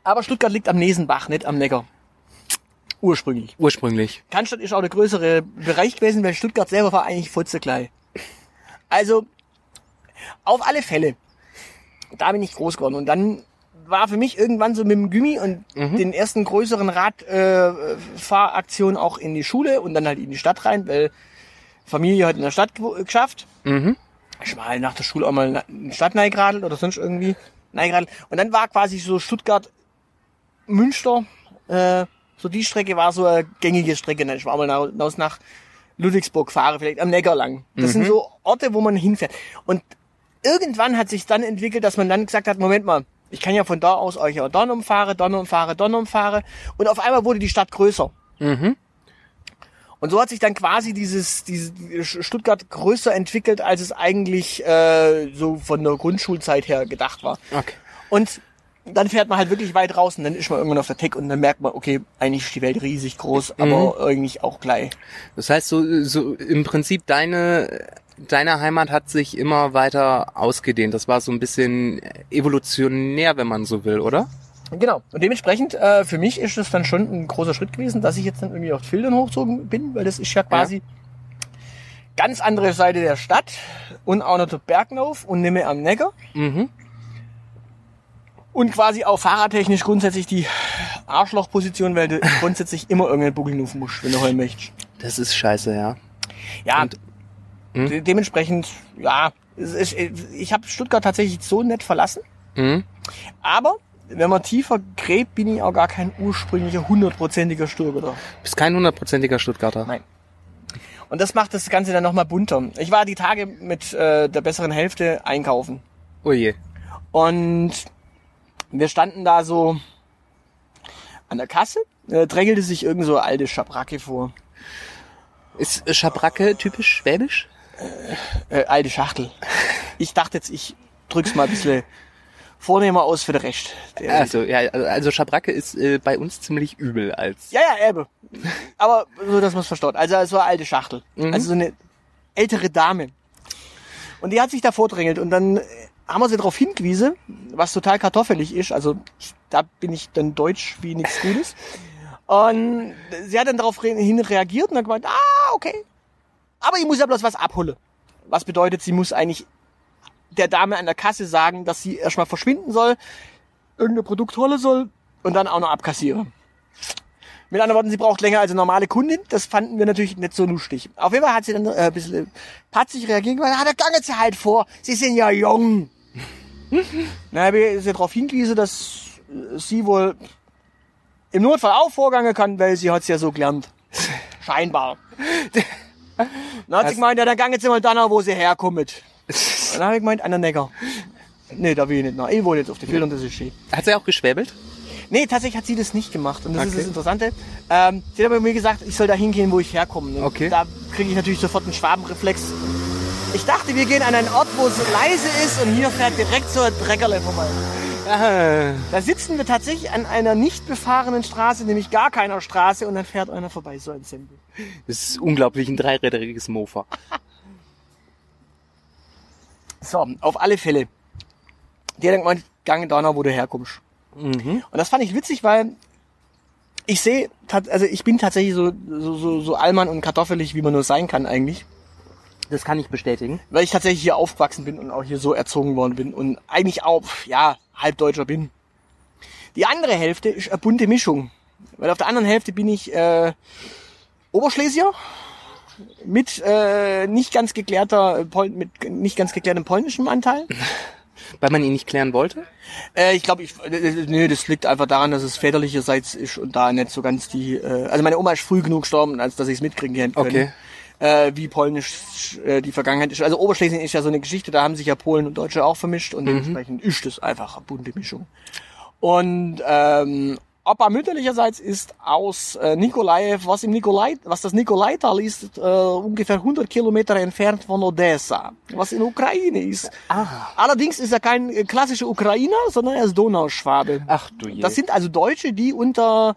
Aber Stuttgart liegt am Nesenbach, nicht am Neckar. Ursprünglich. Ursprünglich. Cannstatt ist auch der größere Bereich gewesen, weil Stuttgart selber war eigentlich futzeklei. Also, auf alle Fälle, da bin ich groß geworden. Und dann war für mich irgendwann so mit dem Gummi und den ersten größeren Radfahraktionen äh, auch in die Schule und dann halt in die Stadt rein, weil Familie hat in der Stadt geschafft. Mhm. Ich war halt nach der Schule auch mal in die Stadt neigeradelt oder sonst irgendwie neigeradelt. Und dann war quasi so Stuttgart, Münster, äh, so die Strecke war so eine gängige Strecke. Dann ich war mal nach, nach Ludwigsburg fahre, vielleicht am Neckar lang. Das sind so Orte, wo man hinfährt. Und irgendwann hat sich dann entwickelt, dass man dann gesagt hat, Moment mal, ich kann ja von da aus euch auch Donn umfahre, Donn umfahre, Donn umfahre. Und auf einmal wurde die Stadt größer. Mhm. Und so hat sich dann quasi dieses, dieses Stuttgart größer entwickelt, als es eigentlich äh, so von der Grundschulzeit her gedacht war. Okay. Und dann fährt man halt wirklich weit raus und dann ist man irgendwann auf der Tech und dann merkt man, okay, eigentlich ist die Welt riesig groß, Mhm. aber eigentlich auch gleich. Das heißt, so, so im Prinzip deine, deine Heimat hat sich immer weiter ausgedehnt. Das war so ein bisschen evolutionär, wenn man so will, oder? Genau. Und dementsprechend, äh, für mich ist es dann schon ein großer Schritt gewesen, dass ich jetzt dann irgendwie auf Filtern hochgezogen bin, weil das ist ja quasi ganz andere Seite der Stadt und auch noch der Berglauf und nimme am Neckar Mhm. Und quasi auch fahrradtechnisch grundsätzlich die Arschlochposition, weil du grundsätzlich immer irgendeinen Buckel nuffen musst, wenn du heulen möchtest. Das ist scheiße, ja. Ja, Und- hm? de dementsprechend, ja, ist, ich habe Stuttgart tatsächlich so nett verlassen, Mhm. aber wenn man tiefer gräbt, bin ich auch gar kein ursprünglicher hundertprozentiger Stuttgarter. Bist kein hundertprozentiger Stuttgarter. Nein. Und das macht das Ganze dann nochmal bunter. Ich war die Tage mit äh, der besseren Hälfte einkaufen. Oh je. Und wir standen da so an der Kasse, äh, drängelte sich irgend so alte Schabracke vor. Ist äh, Schabracke typisch schwäbisch? Äh, alte Schachtel. Ich dachte jetzt, ich drück's mal ein bisschen vornehmer aus für den Rest. Der, Also, ja, also Schabracke ist äh, bei uns ziemlich übel als. ja, ja, Erbe. Aber so, dass man es verstaut. Also so eine alte Schachtel. Also so eine ältere Dame. Und die hat sich da vordrängelt und dann äh, haben wir sie darauf hingewiesen, was total kartoffelig ist. Also da bin ich dann deutsch wie nichts Gutes. Und sie hat dann darauf hin reagiert und hat gemeint, ah, okay. Aber ich muss ja bloß was abholen. Was bedeutet, sie muss eigentlich der Dame an der Kasse sagen, dass sie erstmal verschwinden soll, irgendein Produkt holen soll und dann auch noch abkassieren. Mit anderen Worten, sie braucht länger als eine normale Kundin. Das fanden wir natürlich nicht so lustig. Auf jeden Fall hat sie dann äh, ein bisschen patzig reagiert und gesagt, ah, da gangen sie halt vor. Sie sind ja jung. Na, habe ich sie darauf hingewiesen, dass äh, sie wohl im Notfall auch vorgangen kann, weil sie hat's ja so gelernt. Scheinbar. Dann hat sie gemeint, ja, dann gangen sie mal da, wo sie herkommt. Dann habe ich gemeint, an der Neckar. Nee, da will ich nicht nach. Ich wohne jetzt auf den Bildern, das ist schön. Hat sie auch geschwäbelt? Nee, tatsächlich hat sie das nicht gemacht. Und das ist Okay. das Interessante. Ähm, sie hat aber mir gesagt, ich soll da hingehen, wo ich herkomme. Und Okay. Da kriege ich natürlich sofort einen Schwabenreflex. Ich dachte, wir gehen an einen Ort, wo es leise ist und hier fährt direkt so ein Dreckerle vorbei. Da sitzen wir tatsächlich an einer nicht befahrenen Straße, nämlich gar keiner Straße und dann fährt einer vorbei, so ein Sempel. das ist unglaublich ein dreiräderiges Mofa. So, auf alle Fälle. Der denkt mal, gange da wo du herkommst. Mhm. Und das fand ich witzig, weil ich sehe, also ich bin tatsächlich so, so, so, so allmann und kartoffelig, wie man nur sein kann eigentlich. Das kann ich bestätigen. Weil ich tatsächlich hier aufgewachsen bin und auch hier so erzogen worden bin und eigentlich auch, ja, Halbdeutscher bin. Die andere Hälfte ist eine bunte Mischung. Weil auf der anderen Hälfte bin ich äh, Oberschlesier mit äh, nicht ganz geklärter Pol mit nicht ganz geklärtem polnischem Anteil. Weil man ihn nicht klären wollte? Äh, ich glaube, ich, äh, nee, das liegt einfach daran, dass es väterlicherseits ist und da nicht so ganz die. Äh, also meine Oma ist früh genug gestorben, als dass ich es mitkriegen hätte können. Okay. Äh, wie polnisch äh, die Vergangenheit ist. Also Oberschlesien ist ja so eine Geschichte, da haben sich ja Polen und Deutsche auch vermischt und dementsprechend ist es einfach eine bunte Mischung. Und ähm, Opa mütterlicherseits ist aus äh, Nikolaev, was im Nikolai, was das Nikolaital ist, äh, ungefähr 100 Kilometer entfernt von Odessa, was in Ukraine ist. Allerdings ist er kein klassischer Ukrainer, sondern er ist Donauschwabe. Ach du je. Das sind also Deutsche, die unter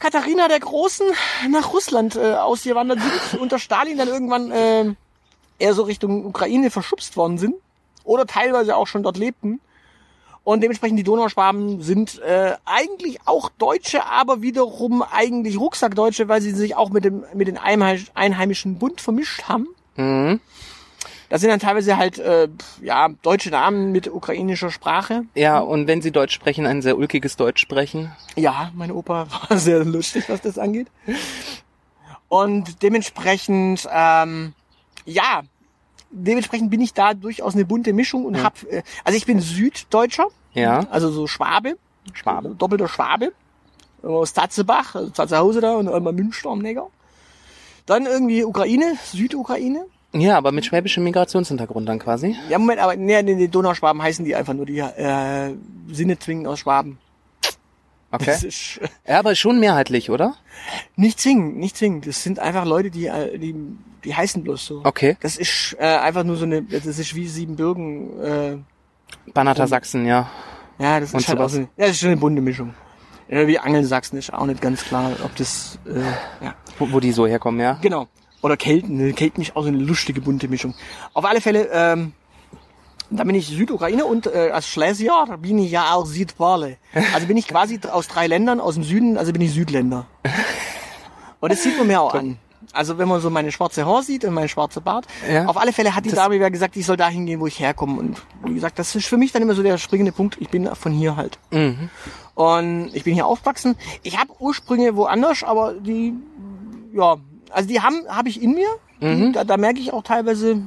Katharina der Großen nach Russland äh, ausgewandert sind, unter Stalin dann irgendwann äh, eher so Richtung Ukraine verschubst worden sind oder teilweise auch schon dort lebten. Und dementsprechend die Donauschwaben sind äh, eigentlich auch Deutsche, aber wiederum eigentlich Rucksackdeutsche, weil sie sich auch mit dem mit den Einheimisch- Einheimischen Bund vermischt haben. Mhm. Das sind dann teilweise halt äh, ja deutsche Namen mit ukrainischer Sprache. Ja, und wenn sie Deutsch sprechen, ein sehr ulkiges Deutsch sprechen. Ja, meine Opa war sehr lustig, was das angeht. Und dementsprechend, ähm, ja, dementsprechend bin ich da durchaus eine bunte Mischung und hab, äh, also ich bin Süddeutscher, Ja. also so Schwabe, Schwabe. doppelter Schwabe, aus Tatzebach, also Tatzehause da und einmal Münster am Neckar. Dann irgendwie Ukraine, Südukraine. Ja, aber mit schwäbischem Migrationshintergrund dann quasi. Ja, Moment, aber nee, nee, die Donauschwaben heißen die einfach nur, die äh, sind nicht zwingend aus Schwaben. Okay. Das ist, Ja, aber schon mehrheitlich, oder? Nicht zwingend, nicht zwingend. Das sind einfach Leute, die, äh, die, die heißen bloß so. Okay. Das ist äh, einfach nur so eine, das ist wie Siebenbürgen. Äh, Banater Sachsen, ja. Ja, das Und ist halt auch so, ja, das ist schon eine bunte Mischung. Ja, wie Angelsachsen ist auch nicht ganz klar, ob das, äh, ja. Wo, wo die so herkommen, ja? Genau. Oder Kelten. Kelten ist auch so eine lustige, bunte Mischung. Auf alle Fälle, ähm, da bin ich Südukraine und äh, als Schlesier bin ich ja auch Südpole. Also bin ich quasi aus drei Ländern aus dem Süden, also bin ich Südländer. Und das sieht man mir auch an. Also wenn man so meine schwarze Haar sieht und meinen schwarzen Bart. Ja. Auf alle Fälle hat die Dame ja gesagt, ich soll da hingehen, wo ich herkomme. Und wie gesagt, das ist für mich dann immer so der springende Punkt. Ich bin von hier halt. Und ich bin hier aufgewachsen. Ich habe Ursprünge woanders, aber die, ja, also die haben habe ich in mir. Die, da, da merke ich auch teilweise.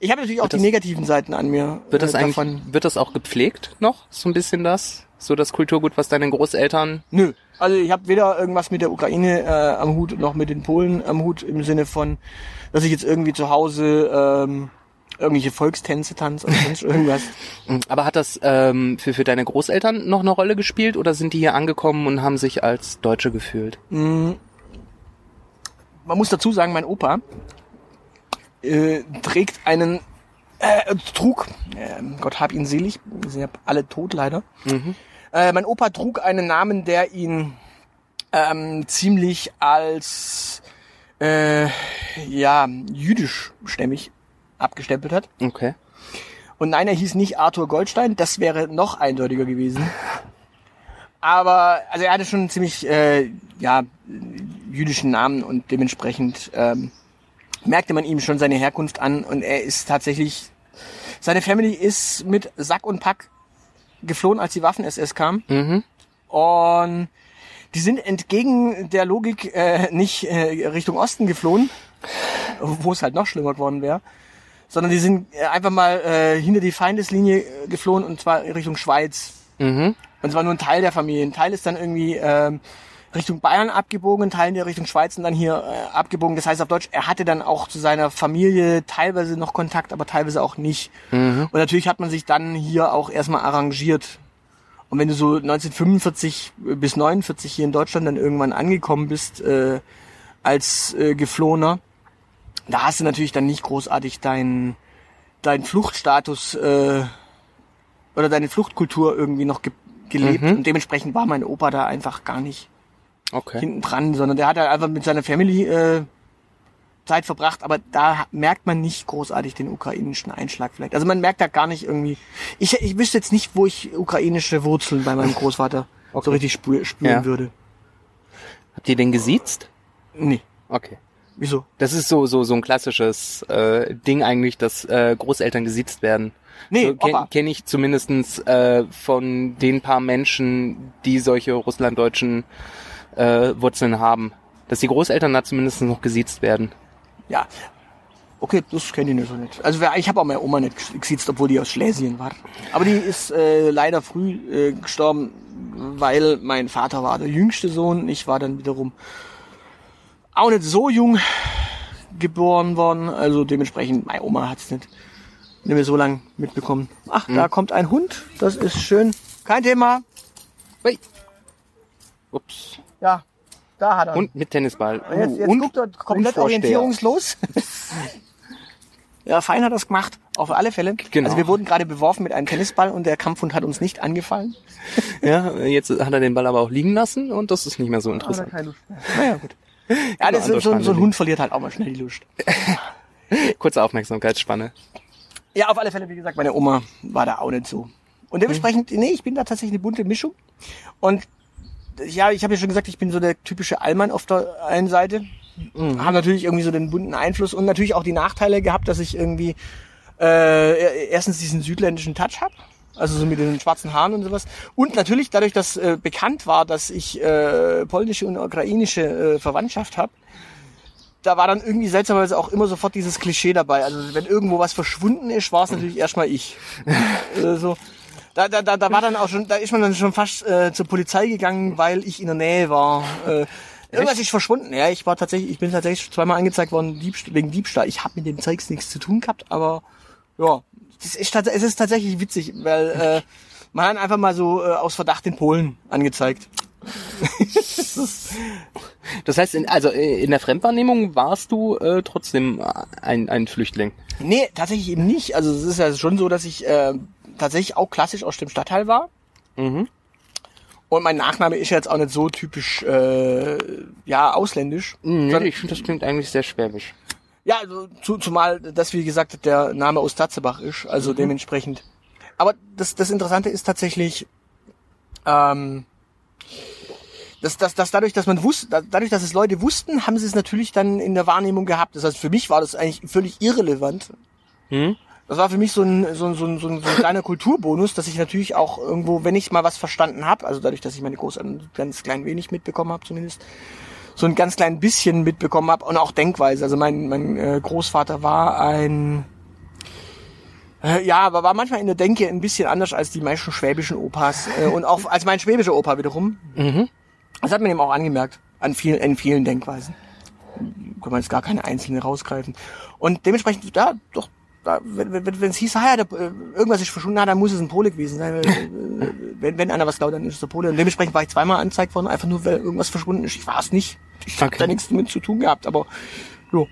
Ich habe natürlich auch die das- negativen Seiten an mir. Wird das äh, eigentlich, davon. wird das auch gepflegt noch? So ein bisschen das? So das Kulturgut, was deine Großeltern Nö. Also ich habe weder irgendwas mit der Ukraine äh, am Hut noch mit den Polen am Hut im Sinne von, dass ich jetzt irgendwie zu Hause ähm, irgendwelche Volkstänze tanze oder sonst irgendwas. Aber hat das ähm, für, für deine Großeltern noch eine Rolle gespielt oder sind die hier angekommen und haben sich als Deutsche gefühlt? Man muss dazu sagen, mein Opa äh, trägt einen äh, trug, äh, Gott hab ihn selig, wir sind ja alle tot leider. Äh, mein Opa trug einen Namen, der ihn ähm, ziemlich als äh, ja jüdischstämmig abgestempelt hat. Okay. Und nein, er hieß nicht Arthur Goldstein, das wäre noch eindeutiger gewesen. Aber, also er hatte schon ziemlich, äh, ja, jüdischen Namen und dementsprechend ähm, merkte man ihm schon seine Herkunft an und er ist tatsächlich, seine Family ist mit Sack und Pack geflohen, als die Waffen-SS kam. Mhm. Und die sind entgegen der Logik äh, nicht äh, Richtung Osten geflohen, wo es halt noch schlimmer geworden wäre, sondern die sind äh, einfach mal äh, hinter die Feindeslinie äh, geflohen und zwar Richtung Schweiz. Mhm. Und zwar nur ein Teil der Familie. Ein Teil ist dann irgendwie ähm, Richtung Bayern abgebogen, ein Teil in der Richtung Schweiz und dann hier äh, abgebogen. Das heißt auf Deutsch, er hatte dann auch zu seiner Familie teilweise noch Kontakt, aber teilweise auch nicht. Und natürlich hat man sich dann hier auch erstmal arrangiert. Und wenn du so 1945 bis 49 hier in Deutschland dann irgendwann angekommen bist äh, als äh, Geflohener, da hast du natürlich dann nicht großartig deinen dein Fluchtstatus äh, oder deine Fluchtkultur irgendwie noch ge gelebt. Und dementsprechend war mein Opa da einfach gar nicht Okay. hinten dran, sondern der hat halt einfach mit seiner Family äh, Zeit verbracht, aber da merkt man nicht großartig den ukrainischen Einschlag vielleicht. Also man merkt da gar nicht irgendwie. Ich, ich wüsste jetzt nicht, wo ich ukrainische Wurzeln bei meinem Großvater so richtig spür, spüren Ja. würde. Habt ihr den gesiezt? Nee. Okay. Wieso? Das ist so so so ein klassisches äh, Ding eigentlich, dass äh, Großeltern gesiezt werden. Nee, so. Kenne kenn ich zumindestens äh, von den paar Menschen, die solche russlanddeutschen äh, Wurzeln haben. Dass die Großeltern da zumindest noch gesiezt werden. Ja. Okay, das kenne ich nicht so nicht. Also ich habe auch meine Oma nicht gesiezt, obwohl die aus Schlesien war. Aber die ist äh, leider früh äh, gestorben, weil mein Vater war der jüngste Sohn. Ich war dann wiederum auch nicht so jung geboren worden. Also dementsprechend, meine Oma hat's nicht, nicht mehr so lang mitbekommen. Ach, da kommt ein Hund. Das ist schön. Kein Thema. Ui. Ups. Ja, da hat er. Und mit Tennisball. Und jetzt, jetzt und, guckt er komplett orientierungslos. ja, fein hat das gemacht. Auf alle Fälle. Genau. Also wir wurden gerade beworfen mit einem Tennisball und der Kampfhund hat uns nicht angefallen. Ja, jetzt hat er den Ball aber auch liegen lassen und das ist nicht mehr so interessant. keine Lust mehr. Naja, gut. Ja, das ist, so, so ein Hund verliert halt auch mal schnell die Lust. Kurze Aufmerksamkeitsspanne. Ja, auf alle Fälle, wie gesagt, meine Oma war da auch nicht so. Und dementsprechend, nee, ich bin da tatsächlich eine bunte Mischung. Und ja, ich habe ja schon gesagt, ich bin so der typische Allmann auf der einen Seite. Haben natürlich irgendwie so den bunten Einfluss und natürlich auch die Nachteile gehabt, dass ich irgendwie äh, erstens diesen südländischen Touch hab, also so mit den schwarzen Haaren und sowas. Und natürlich dadurch, dass äh, bekannt war, dass ich äh, polnische und ukrainische äh, Verwandtschaft habe, da war dann irgendwie seltsamerweise auch immer sofort dieses Klischee dabei. Also wenn irgendwo was verschwunden ist, war es natürlich erstmal ich. äh, so. Da, da, da, da war dann auch schon, da ist man dann schon fast äh, zur Polizei gegangen, weil ich in der Nähe war. Äh, irgendwas ist verschwunden. Ja, ich war tatsächlich, ich bin tatsächlich zweimal angezeigt worden Diebst wegen Diebstahl. Ich habe mit dem Zeugs nichts zu tun gehabt, aber ja, das ist, es ist tatsächlich witzig, weil äh, man hat einfach mal so äh, aus Verdacht in Polen angezeigt. Das heißt, in, also äh, in der Fremdwahrnehmung warst du äh, trotzdem ein, ein Flüchtling. Nee, tatsächlich eben nicht. Also es ist ja schon so, dass ich äh, tatsächlich auch klassisch aus dem Stadtteil war. Mhm. Und mein Nachname ist jetzt auch nicht so typisch, äh, ja, ausländisch. Sondern- ich finde, das klingt eigentlich sehr schwäbisch. Ja, also, zu, zumal das, wie gesagt, der Name aus Tatzebach ist, also dementsprechend. Aber das, das Interessante ist tatsächlich, ähm, dass, dass, dass dadurch, dass man wusste, da- dadurch, dass es Leute wussten, haben sie es natürlich dann in der Wahrnehmung gehabt. Das heißt, für mich war das eigentlich völlig irrelevant. Hm? Das war für mich so ein, so ein, so ein, so ein, kleiner Kulturbonus, dass ich natürlich auch irgendwo, wenn ich mal was verstanden habe, also dadurch, dass ich meine Großeltern ganz klein wenig mitbekommen habe zumindest, so ein ganz klein bisschen mitbekommen habe und auch Denkweise. Also mein, mein äh, Großvater war ein, äh, ja, aber war manchmal in der Denke ein bisschen anders als die meisten schwäbischen Opas äh, und auch als mein schwäbischer Opa wiederum. Mhm. Das hat man ihm auch angemerkt, an vielen, in vielen Denkweisen. Kann man jetzt gar keine einzelne rausgreifen. Und dementsprechend, ja, doch, da, wenn es hieß, ah, ja, der, äh, irgendwas ist verschwunden, na, dann muss es ein Pole gewesen sein. Weil, äh, wenn, wenn einer was klaut, dann ist es der Pole. Und dementsprechend war ich zweimal angezeigt worden, einfach nur, weil irgendwas verschwunden ist. Ich war es nicht. Ich Okay. da nichts damit zu tun gehabt, aber jo.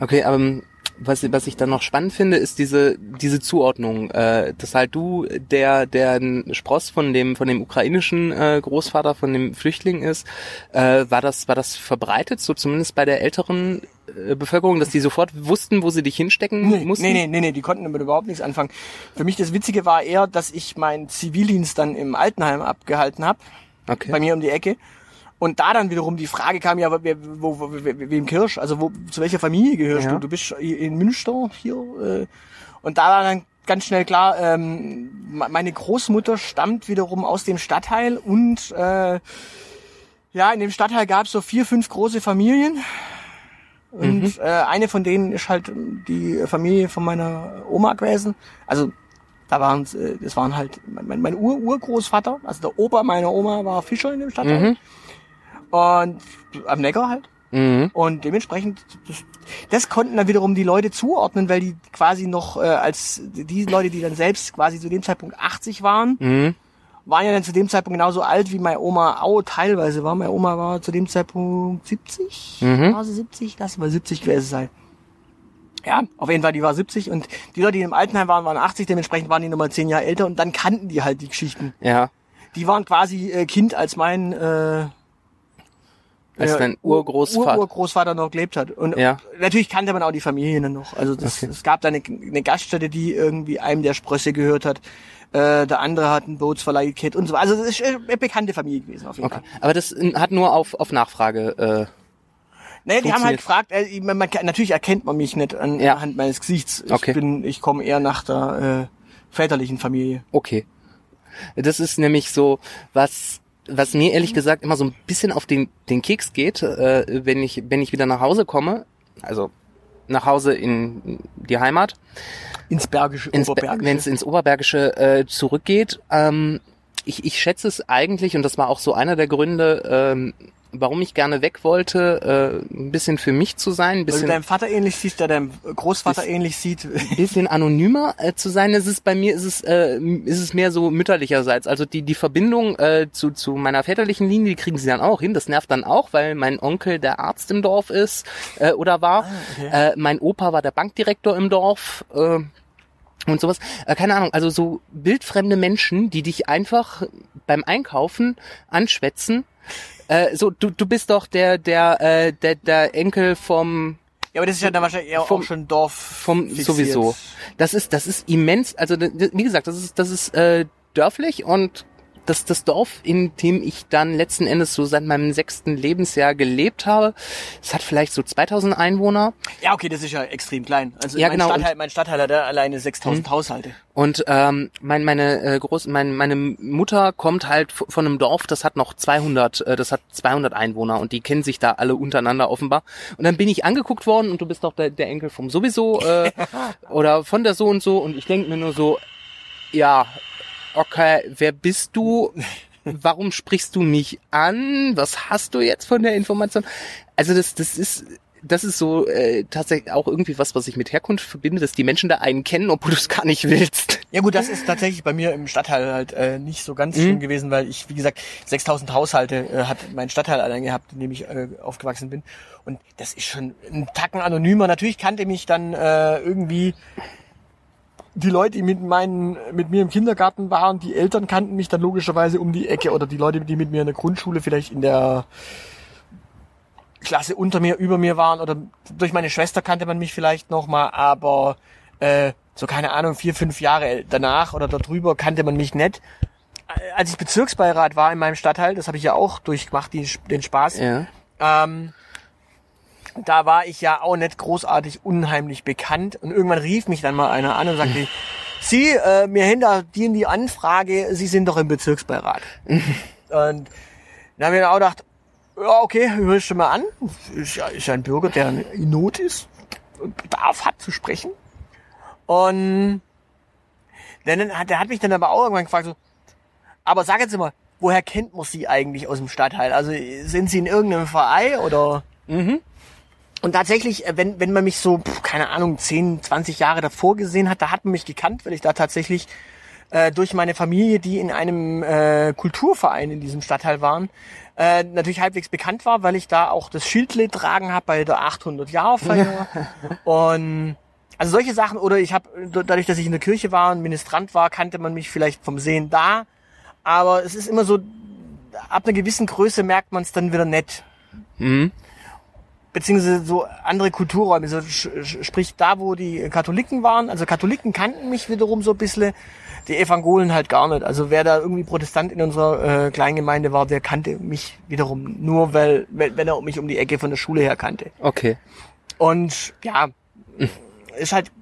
Okay, aber ähm, was, was ich dann noch spannend finde, ist diese diese Zuordnung, äh, dass halt du der der Spross von dem von dem ukrainischen äh, Großvater von dem Flüchtling ist, äh, war das war das verbreitet, so zumindest bei der älteren Bevölkerung, dass die sofort wussten, wo sie dich hinstecken Nee, mussten? nee, nee, nee, nee, die konnten damit überhaupt nichts anfangen. Für mich das Witzige war eher, dass ich meinen Zivildienst dann im Altenheim abgehalten habe, Okay. bei mir um die Ecke. Und da dann wiederum die Frage kam, ja, wer, wo, wo, we- wem Kirsch, also wo, zu welcher Familie gehörst Ja. du? Du bist in Münster hier. Äh, und da war dann ganz schnell klar, ähm, me- meine Großmutter stammt wiederum aus dem Stadtteil und äh, ja, in dem Stadtteil gab es so vier, fünf große Familien. Und äh, eine von denen ist halt die Familie von meiner Oma gewesen. Also da waren äh, das waren halt mein, mein Ur Urgroßvater, also der Opa meiner Oma war Fischer in dem Stadtteil. Mhm. Und am Neckar halt. Mhm. Und dementsprechend, das, das konnten dann wiederum die Leute zuordnen, weil die quasi noch äh, als die Leute, die dann selbst quasi zu dem Zeitpunkt 80 waren, Mhm. Waren ja dann zu dem Zeitpunkt genauso alt wie meine Oma auch teilweise war. Meine Oma war zu dem Zeitpunkt 70, Mhm. war sie 70, lass mal 70 gewesen sein. Ja, auf jeden Fall, die war 70 und die Leute, die im Altenheim waren, waren 80, dementsprechend waren die nochmal 10 Jahre älter und dann kannten die halt die Geschichten. Ja. Die waren quasi äh, Kind, als mein äh, Als äh, dein Urgroßvater. Ur Urgroßvater noch gelebt hat. Und Ja. natürlich kannte man auch die Familien dann noch. Also das, Okay. es gab da eine, eine Gaststätte, die irgendwie einem der Sprösse gehört hat. Äh, der andere hat einen Bootsverleih gekriegt und so. Also das ist äh, eine bekannte Familie gewesen auf jeden Okay. Fall. Aber das hat nur auf auf Nachfrage. Äh, Naja, die haben halt gefragt, äh, man, man, natürlich erkennt man mich nicht an, Ja. anhand meines Gesichts. Ich Okay. bin, ich komme eher nach der äh, väterlichen Familie. Okay. Das ist nämlich so, was, was mir ehrlich gesagt immer so ein bisschen auf den, den Keks geht, äh, wenn ich, wenn ich wieder nach Hause komme, also nach Hause in die Heimat, Ins Bergische, ins, Oberbergische. wenn es ins Oberbergische äh, zurückgeht. Ähm, ich, ich schätze es eigentlich, und das war auch so einer der Gründe, ähm, warum ich gerne weg wollte, äh, ein bisschen für mich zu sein, ein Weil du bisschen deinem Vater ähnlich siehst, der deinem Großvater ähnlich sieht. bisschen anonymer äh, zu sein. Es ist bei mir ist es äh, ist es mehr so mütterlicherseits. Also die die Verbindung äh, zu zu meiner väterlichen Linie, die kriegen sie dann auch hin. Das nervt dann auch, weil mein Onkel der Arzt im Dorf ist äh, oder war. okay. äh, mein Opa war der Bankdirektor im Dorf. Äh, und sowas. Äh, keine Ahnung, also so wildfremde Menschen, die dich einfach beim Einkaufen anschwätzen. Äh, so, du, du bist doch der, der, äh, der, der Enkel vom, Ja, aber das ist ja dann wahrscheinlich eher Vom- auch schon Dorf. vom fixiert. sowieso. Das ist, das ist immens. Also wie gesagt, das ist, das ist äh, dörflich und das, das Dorf, in dem ich dann letzten Endes so seit meinem sechsten Lebensjahr gelebt habe, es hat vielleicht so 2000 Einwohner Ja, okay, das ist ja extrem klein. Also Ja, mein, genau, Stadtteil, mein Stadtteil hat alleine 6000 Haushalte. und ähm, mein, meine äh, Groß, mein, meine Mutter kommt halt von einem Dorf, das hat noch 200, äh, das hat 200 Einwohner und die kennen sich da alle untereinander offenbar. Und dann bin ich angeguckt worden und du bist doch der, der Enkel vom sowieso äh, oder von der so und so und ich denke mir nur so, ja, okay, wer bist du? Warum sprichst du mich an? Was hast du jetzt von der Information? Also das, das ist, das ist so äh, tatsächlich auch irgendwie was, was ich mit Herkunft verbinde, dass die Menschen da einen kennen, obwohl du es gar nicht willst. Ja gut, das ist tatsächlich bei mir im Stadtteil halt äh, nicht so ganz Mhm. schlimm gewesen, weil ich, wie gesagt, 6000 Haushalte äh, hat mein Stadtteil allein gehabt, in dem ich äh, aufgewachsen bin. Und das ist schon ein Tacken anonymer. Natürlich kannte mich dann äh, irgendwie die Leute, die mit meinen, mit mir im Kindergarten waren, die Eltern kannten mich dann logischerweise um die Ecke oder die Leute, die mit mir in der Grundschule vielleicht in der Klasse unter mir, über mir waren oder durch meine Schwester kannte man mich vielleicht noch mal, aber äh, so keine Ahnung, vier, fünf Jahre danach oder darüber kannte man mich nicht. Als ich Bezirksbeirat war in meinem Stadtteil, das habe ich ja auch durchgemacht, die, den Spaß, Ja. ähm, da war ich ja auch nicht großartig unheimlich bekannt. Und irgendwann rief mich dann mal einer an und sagte, Sie, äh, mir hin da die in die Anfrage, Sie sind doch im Bezirksbeirat. und dann habe ich mir auch gedacht, ja, okay, hör ich schon mal an. Ist ja, ist ja ein Bürger, der in Not ist und Bedarf hat zu sprechen. Und dann hat, der hat mich dann aber auch irgendwann gefragt, so, aber sag jetzt mal, woher kennt man Sie eigentlich aus dem Stadtteil? Also sind Sie in irgendeinem Verein oder? Mhm. Und tatsächlich, äh, wenn, wenn man mich so, pf, keine Ahnung, 10, 20 Jahre davor gesehen hat, da hat man mich gekannt, weil ich da tatsächlich äh, durch meine Familie, die in einem äh, Kulturverein in diesem Stadtteil waren, äh, natürlich halbwegs bekannt war, weil ich da auch das Schildle tragen habe bei der 800 Jahre Feier und also solche Sachen oder ich habe dadurch, dass ich in der Kirche war und Ministrant war, kannte man mich vielleicht vom Sehen da, aber es ist immer so ab einer gewissen Größe merkt man es dann wieder nett. Mhm. Beziehungsweise so andere Kulturräume, so, sprich da, wo die Katholiken waren. Also Katholiken kannten mich wiederum so ein bisschen, die Evangolen halt gar nicht. Also wer da irgendwie Protestant in unserer äh, Kleingemeinde war, der kannte mich wiederum nur, weil, wenn er mich um die Ecke von der Schule her kannte. Okay. Und ja, ist halt,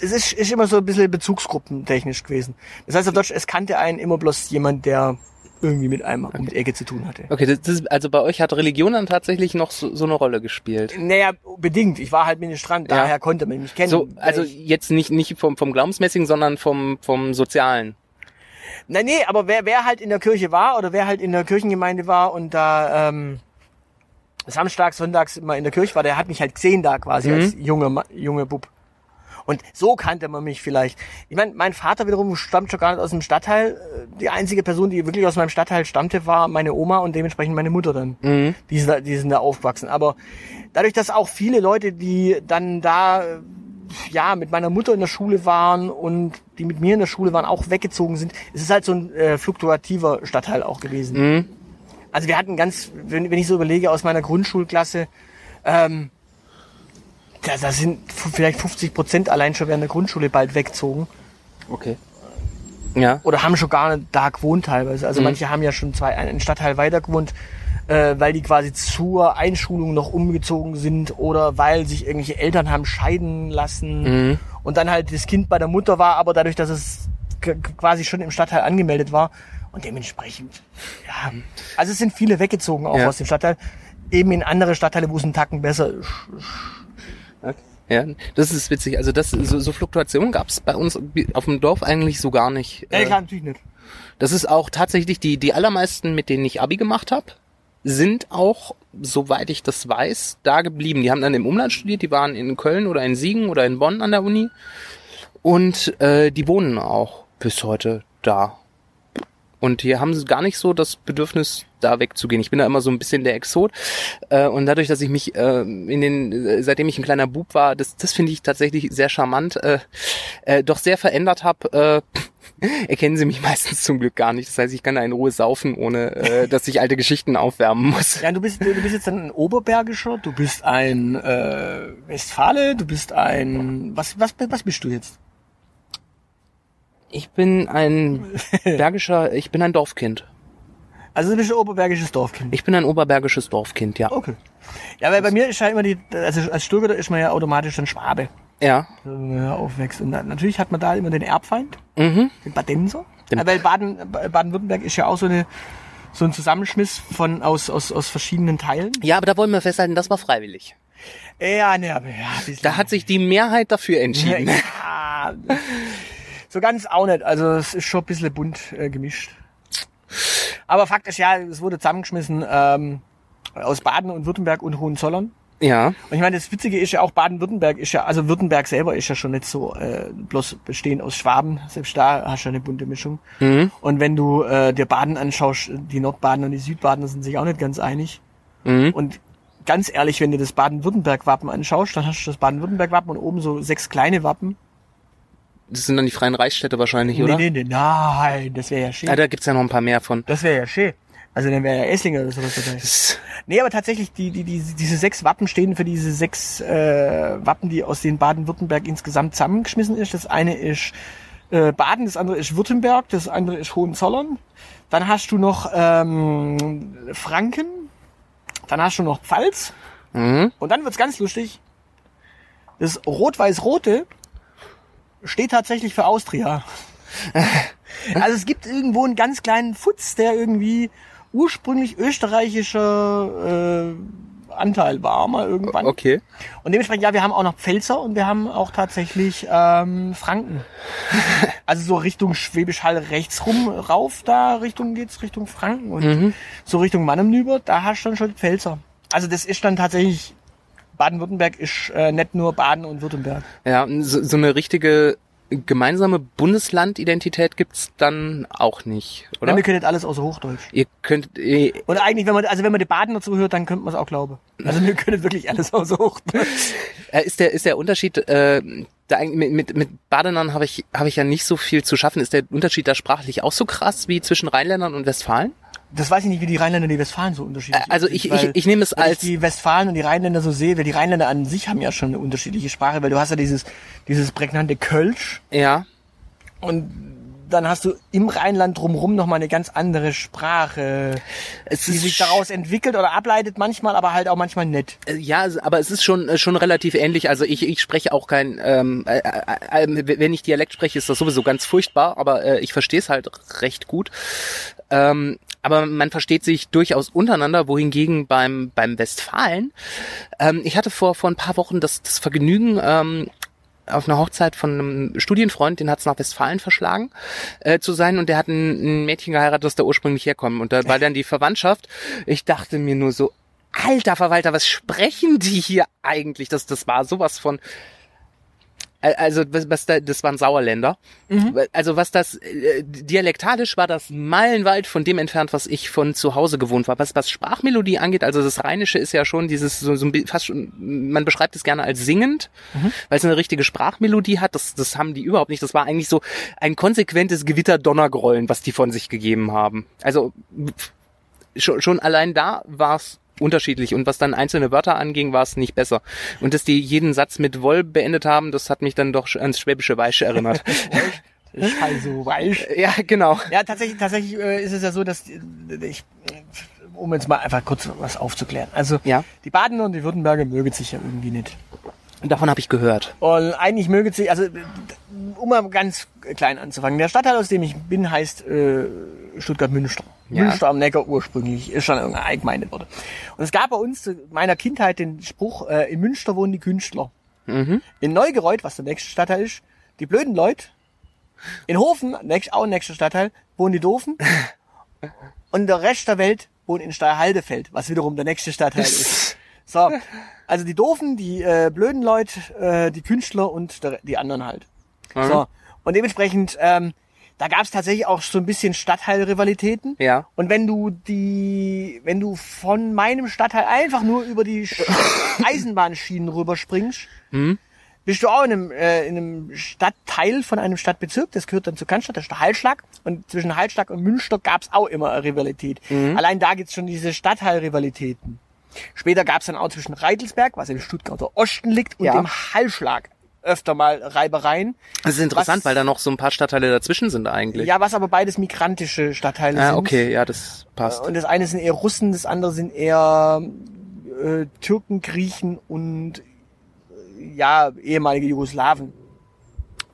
es ist, ist immer so ein bisschen bezugskruppentechnisch gewesen. Das heißt auf Deutsch, es kannte einen immer bloß jemand, der irgendwie mit einem um die Ecke zu tun hatte. Okay, das, das, also bei euch hat Religion dann tatsächlich noch so, so eine Rolle gespielt. Naja, bedingt. Ich war halt Ministrant, Ja. daher konnte man mich kennen. So, also jetzt nicht, nicht vom, vom Glaubensmäßigen, sondern vom, vom Sozialen. na, nee, aber wer, wer halt in der Kirche war oder wer halt in der Kirchengemeinde war und da ähm, samstags, sonntags immer in der Kirche war, der hat mich halt gesehen da quasi Mhm. als junger Ma- junge Bub. Und so kannte man mich vielleicht. Ich meine, mein Vater wiederum stammt schon gar nicht aus dem Stadtteil. Die einzige Person, die wirklich aus meinem Stadtteil stammte, war meine Oma und dementsprechend meine Mutter dann. Mhm. Die, sind da, die sind da aufgewachsen. Aber dadurch, dass auch viele Leute, die dann da äh, ja mit meiner Mutter in der Schule waren und die mit mir in der Schule waren, auch weggezogen sind, es ist halt so ein äh, fluktuativer Stadtteil auch gewesen. Mhm. Also wir hatten ganz, wenn, wenn ich so überlege, aus meiner Grundschulklasse, ähm, da, da sind vielleicht 50 Prozent allein schon während der Grundschule bald weggezogen. Okay. Ja. Oder haben schon gar nicht da gewohnt teilweise. Also Mhm. manche haben ja schon zwei, einen Stadtteil weiter gewohnt, äh, weil die quasi zur Einschulung noch umgezogen sind oder weil sich irgendwelche Eltern haben scheiden lassen Mhm. und dann halt das Kind bei der Mutter war, aber dadurch, dass es quasi schon im Stadtteil angemeldet war und dementsprechend, ja, also es sind viele weggezogen auch Ja. aus dem Stadtteil, eben in andere Stadtteile, wo es einen Tacken besser ist. Ja, das ist witzig. Also das so, so Fluktuationen gab es bei uns auf dem Dorf eigentlich so gar nicht. Ja, Äh, klar, natürlich nicht. Das ist auch tatsächlich die die allermeisten, mit denen ich Abi gemacht habe, sind auch, soweit ich das weiß, da geblieben. Die haben dann im Umland studiert. Die waren in Köln oder in Siegen oder in Bonn an der Uni und äh, die wohnen auch bis heute da. Und hier haben sie gar nicht so das Bedürfnis, da wegzugehen. Ich bin da immer so ein bisschen der Exot. Äh, und dadurch, dass ich mich äh, in den, äh, seitdem ich ein kleiner Bub war, das, das finde ich tatsächlich sehr charmant, äh, äh, doch sehr verändert habe, äh, erkennen sie mich meistens zum Glück gar nicht. Das heißt, ich kann da in Ruhe saufen, ohne äh, dass ich alte Geschichten aufwärmen muss. Ja, du bist, du bist jetzt ein Oberbergischer, du bist ein äh, Westfale, du bist ein was, was, was bist du jetzt? Ich bin ein bergischer, ich bin ein Dorfkind. Also du bist ein oberbergisches Dorfkind. Ich bin ein oberbergisches Dorfkind, ja. Okay. Ja, weil bei mir ist ja immer die, also als Stuttgarter ist man ja automatisch ein Schwabe, Ja. wenn man aufwächst. Und dann, natürlich hat man da immer den Erbfeind, Mhm. den Badenser. Den- weil Baden, Baden-Württemberg ist ja auch so eine so ein Zusammenschmiss von aus, aus, aus verschiedenen Teilen. Ja, aber da wollen wir festhalten, das war freiwillig. Ja, ne, aber ja, Da hat sich die Mehrheit dafür entschieden. Ja, so ganz auch nicht. Also es ist schon ein bisschen bunt äh, gemischt. Aber Fakt ist ja, es wurde zusammengeschmissen ähm, aus Baden und Württemberg und Hohenzollern. Ja. Und ich meine, das Witzige ist ja auch, Baden-Württemberg ist ja, also Württemberg selber ist ja schon nicht so äh, bloß bestehend aus Schwaben. Selbst da hast du eine bunte Mischung. Mhm. Und wenn du äh, dir Baden anschaust, die Nordbaden und die Südbaden sind sich auch nicht ganz einig. Mhm. Und ganz ehrlich, wenn du das Baden-Württemberg-Wappen anschaust, dann hast du das Baden-Württemberg-Wappen und oben so sechs kleine Wappen. Das sind dann die freien Reichsstädte wahrscheinlich, oder? Nee, nee, nee, nein, das wäre ja schön. Ja, da gibt's ja noch ein paar mehr von. Das wäre ja schön. Also dann wäre ja Esslinger oder sowas dabei. Nee, aber tatsächlich, die, die, die, diese sechs Wappen stehen für diese sechs äh, Wappen, die aus den Baden-Württemberg insgesamt zusammengeschmissen ist. Das eine ist äh, Baden, das andere ist Württemberg, das andere ist Hohenzollern. Dann hast du noch ähm, Franken, dann hast du noch Pfalz mhm. und dann wird's ganz lustig. Das Rot-Weiß-Rote steht tatsächlich für Austria. also es gibt irgendwo einen ganz kleinen Futz, der irgendwie ursprünglich österreichischer äh, Anteil war mal irgendwann. Okay. Und dementsprechend, ja, wir haben auch noch Pfälzer und wir haben auch tatsächlich ähm, Franken. Also so Richtung Schwäbisch Hall rechts rum rauf, da Richtung geht's Richtung Franken und Mhm. so Richtung Mannemnüber, da hast du dann schon Pfälzer. Also das ist dann tatsächlich, Baden-Württemberg ist äh, nicht nur Baden und Württemberg. Ja, so, so eine richtige gemeinsame Bundeslandidentität gibt's dann auch nicht, oder? Oder? Wir können nicht alles außer Hochdeutsch. Ihr könnt, äh, Und eigentlich, wenn man, also wenn man die Badener zuhört, dann könnte man es auch glauben. Also wir können wirklich alles außer Hochdeutsch. ist der ist der Unterschied äh, da eigentlich mit mit, mit Badenern habe ich habe ich ja nicht so viel zu schaffen. Ist der Unterschied da sprachlich auch so krass wie zwischen Rheinländern und Westfalen? Das weiß ich nicht, wie die Rheinländer und die Westfalen so unterschiedlich also sind, ich- weil ich- ich nehme es als- ich die Westfalen und die Rheinländer so sehe, weil die Rheinländer an sich haben ja schon eine unterschiedliche Sprache, weil du hast ja dieses, dieses prägnante Kölsch Ja. und dann hast du im Rheinland drumherum nochmal eine ganz andere Sprache, Es die sich daraus entwickelt oder ableitet manchmal, aber halt auch manchmal nicht. Äh, Ja, aber es ist schon äh, schon relativ ähnlich. Also ich, ich spreche auch kein, ähm, äh, äh, äh, wenn ich Dialekt spreche, ist das sowieso ganz furchtbar, aber äh, ich verstehe es halt recht gut. Ähm, aber man versteht sich durchaus untereinander, wohingegen beim beim Westfalen, ähm, ich hatte vor vor ein paar Wochen das, das Vergnügen. Ähm, auf einer Hochzeit von einem Studienfreund, den hat's nach Westfalen verschlagen äh, zu sein und der hat ein, ein Mädchen geheiratet, das da ursprünglich herkommt und da war dann die Verwandtschaft. Ich dachte mir nur so, alter Verwalter, was sprechen die hier eigentlich? Das, das war sowas von. Al- Also was, was da, das waren Sauerländer. Also was das äh, dialektalisch war das meilenweit von dem entfernt, was ich von zu Hause gewohnt war. Was was Sprachmelodie angeht, also das Rheinische ist ja schon dieses so, so fast schon, man beschreibt es gerne als singend, weil es eine richtige Sprachmelodie hat. Das das haben die überhaupt nicht. Das war eigentlich so ein konsequentes Gewitter-Donnergrollen, was die von sich gegeben haben. Also schon, schon allein da war es unterschiedlich und was dann einzelne Wörter anging, war es nicht besser. Und dass die jeden Satz mit Woll beendet haben, das hat mich dann doch ans schwäbische Weiche erinnert. Ich also weich. ja, genau. Ja, tatsächlich, tatsächlich äh, ist es ja so, dass die- ich, um jetzt mal einfach kurz was aufzuklären. Also Ja. die Badener und die Württemberger mögen sich ja irgendwie nicht. Und davon habe ich gehört. Und eigentlich mögen sie, also um mal ganz klein anzufangen, der Stadtteil, aus dem ich bin, heißt äh, Stuttgart-Münster. Ja. Münster am Neckar ursprünglich, ist schon irgendeine Allgemeinde wurde. Und es gab bei uns zu meiner Kindheit den Spruch, äh, in Münster wohnen die Künstler. Mhm. In Neugereuth, was der nächste Stadtteil ist, die blöden Leute. In Hofen, nächst, auch nächster Stadtteil, wohnen die Doofen. Und der Rest der Welt wohnt in Steierhaldefeld, was wiederum der nächste Stadtteil ist. So, also die Doofen, die äh, blöden Leute, äh, die Künstler und der, die anderen halt. So, und dementsprechend, ähm, da gab es tatsächlich auch so ein bisschen Stadtteilrivalitäten. Ja. Und wenn du die, wenn du von meinem Stadtteil einfach nur über die Sch- Eisenbahnschienen rüberspringst, bist du auch in einem, äh, in einem Stadtteil von einem Stadtbezirk, das gehört dann zu Cannstatt, das ist der Hallschlag. Und zwischen Hallschlag und Münster gab es auch immer eine Rivalität. Allein da gibt's schon diese Stadtteilrivalitäten. Später gab's dann auch zwischen Reitelsberg, was im Stuttgarter Osten liegt, und Ja. dem Hallschlag öfter mal Reibereien. Das ist interessant, Was- weil da noch so ein paar Stadtteile dazwischen sind eigentlich. Ja, was aber beides migrantische Stadtteile Ah, sind. okay, ja, das passt. Und das eine sind eher Russen, das andere sind eher äh, Türken, Griechen und äh, ja, ehemalige Jugoslawen.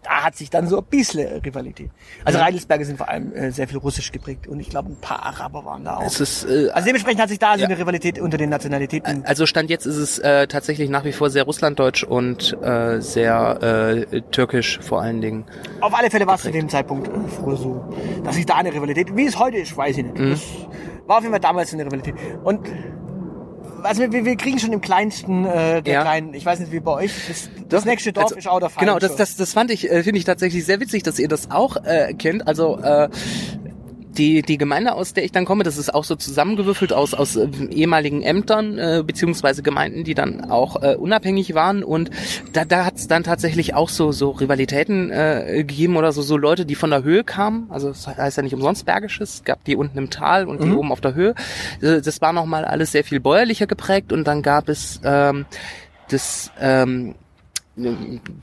Da hat sich dann so ein bisschen Rivalität. Also Reidelsberger sind vor allem äh, sehr viel russisch geprägt und ich glaube ein paar Araber waren da auch. Es ist, äh, Also dementsprechend hat sich da so Ja. eine Rivalität unter den Nationalitäten. also Stand jetzt ist es äh, tatsächlich nach wie vor sehr russlanddeutsch und äh, sehr äh, türkisch vor allen Dingen. Auf alle Fälle war es zu dem Zeitpunkt äh, früher so, dass sich da eine Rivalität, wie es heute ist, weiß ich nicht. Mhm. Das war auf jeden Fall damals eine Rivalität. Und also wir, wir kriegen schon im kleinsten äh, der Ja. kleinen, ich weiß nicht wie bei euch, das, das nächste Dorf Also, ist auch der Fall. Genau, das, das, das fand ich, äh, finde ich tatsächlich sehr witzig, dass ihr das auch äh, kennt. Also äh, die, die Gemeinde, aus der ich dann komme, das ist auch so zusammengewürfelt aus, aus äh, ehemaligen Ämtern äh, beziehungsweise Gemeinden, die dann auch äh, unabhängig waren. Und da, da hat es dann tatsächlich auch so, so Rivalitäten äh, gegeben oder so, so Leute, die von der Höhe kamen. Also das heißt ja nicht umsonst Bergisches. Es gab die unten im Tal und die Mhm. oben auf der Höhe. Äh, Das war nochmal alles sehr viel bäuerlicher geprägt. Und dann gab es ähm, das... Ähm,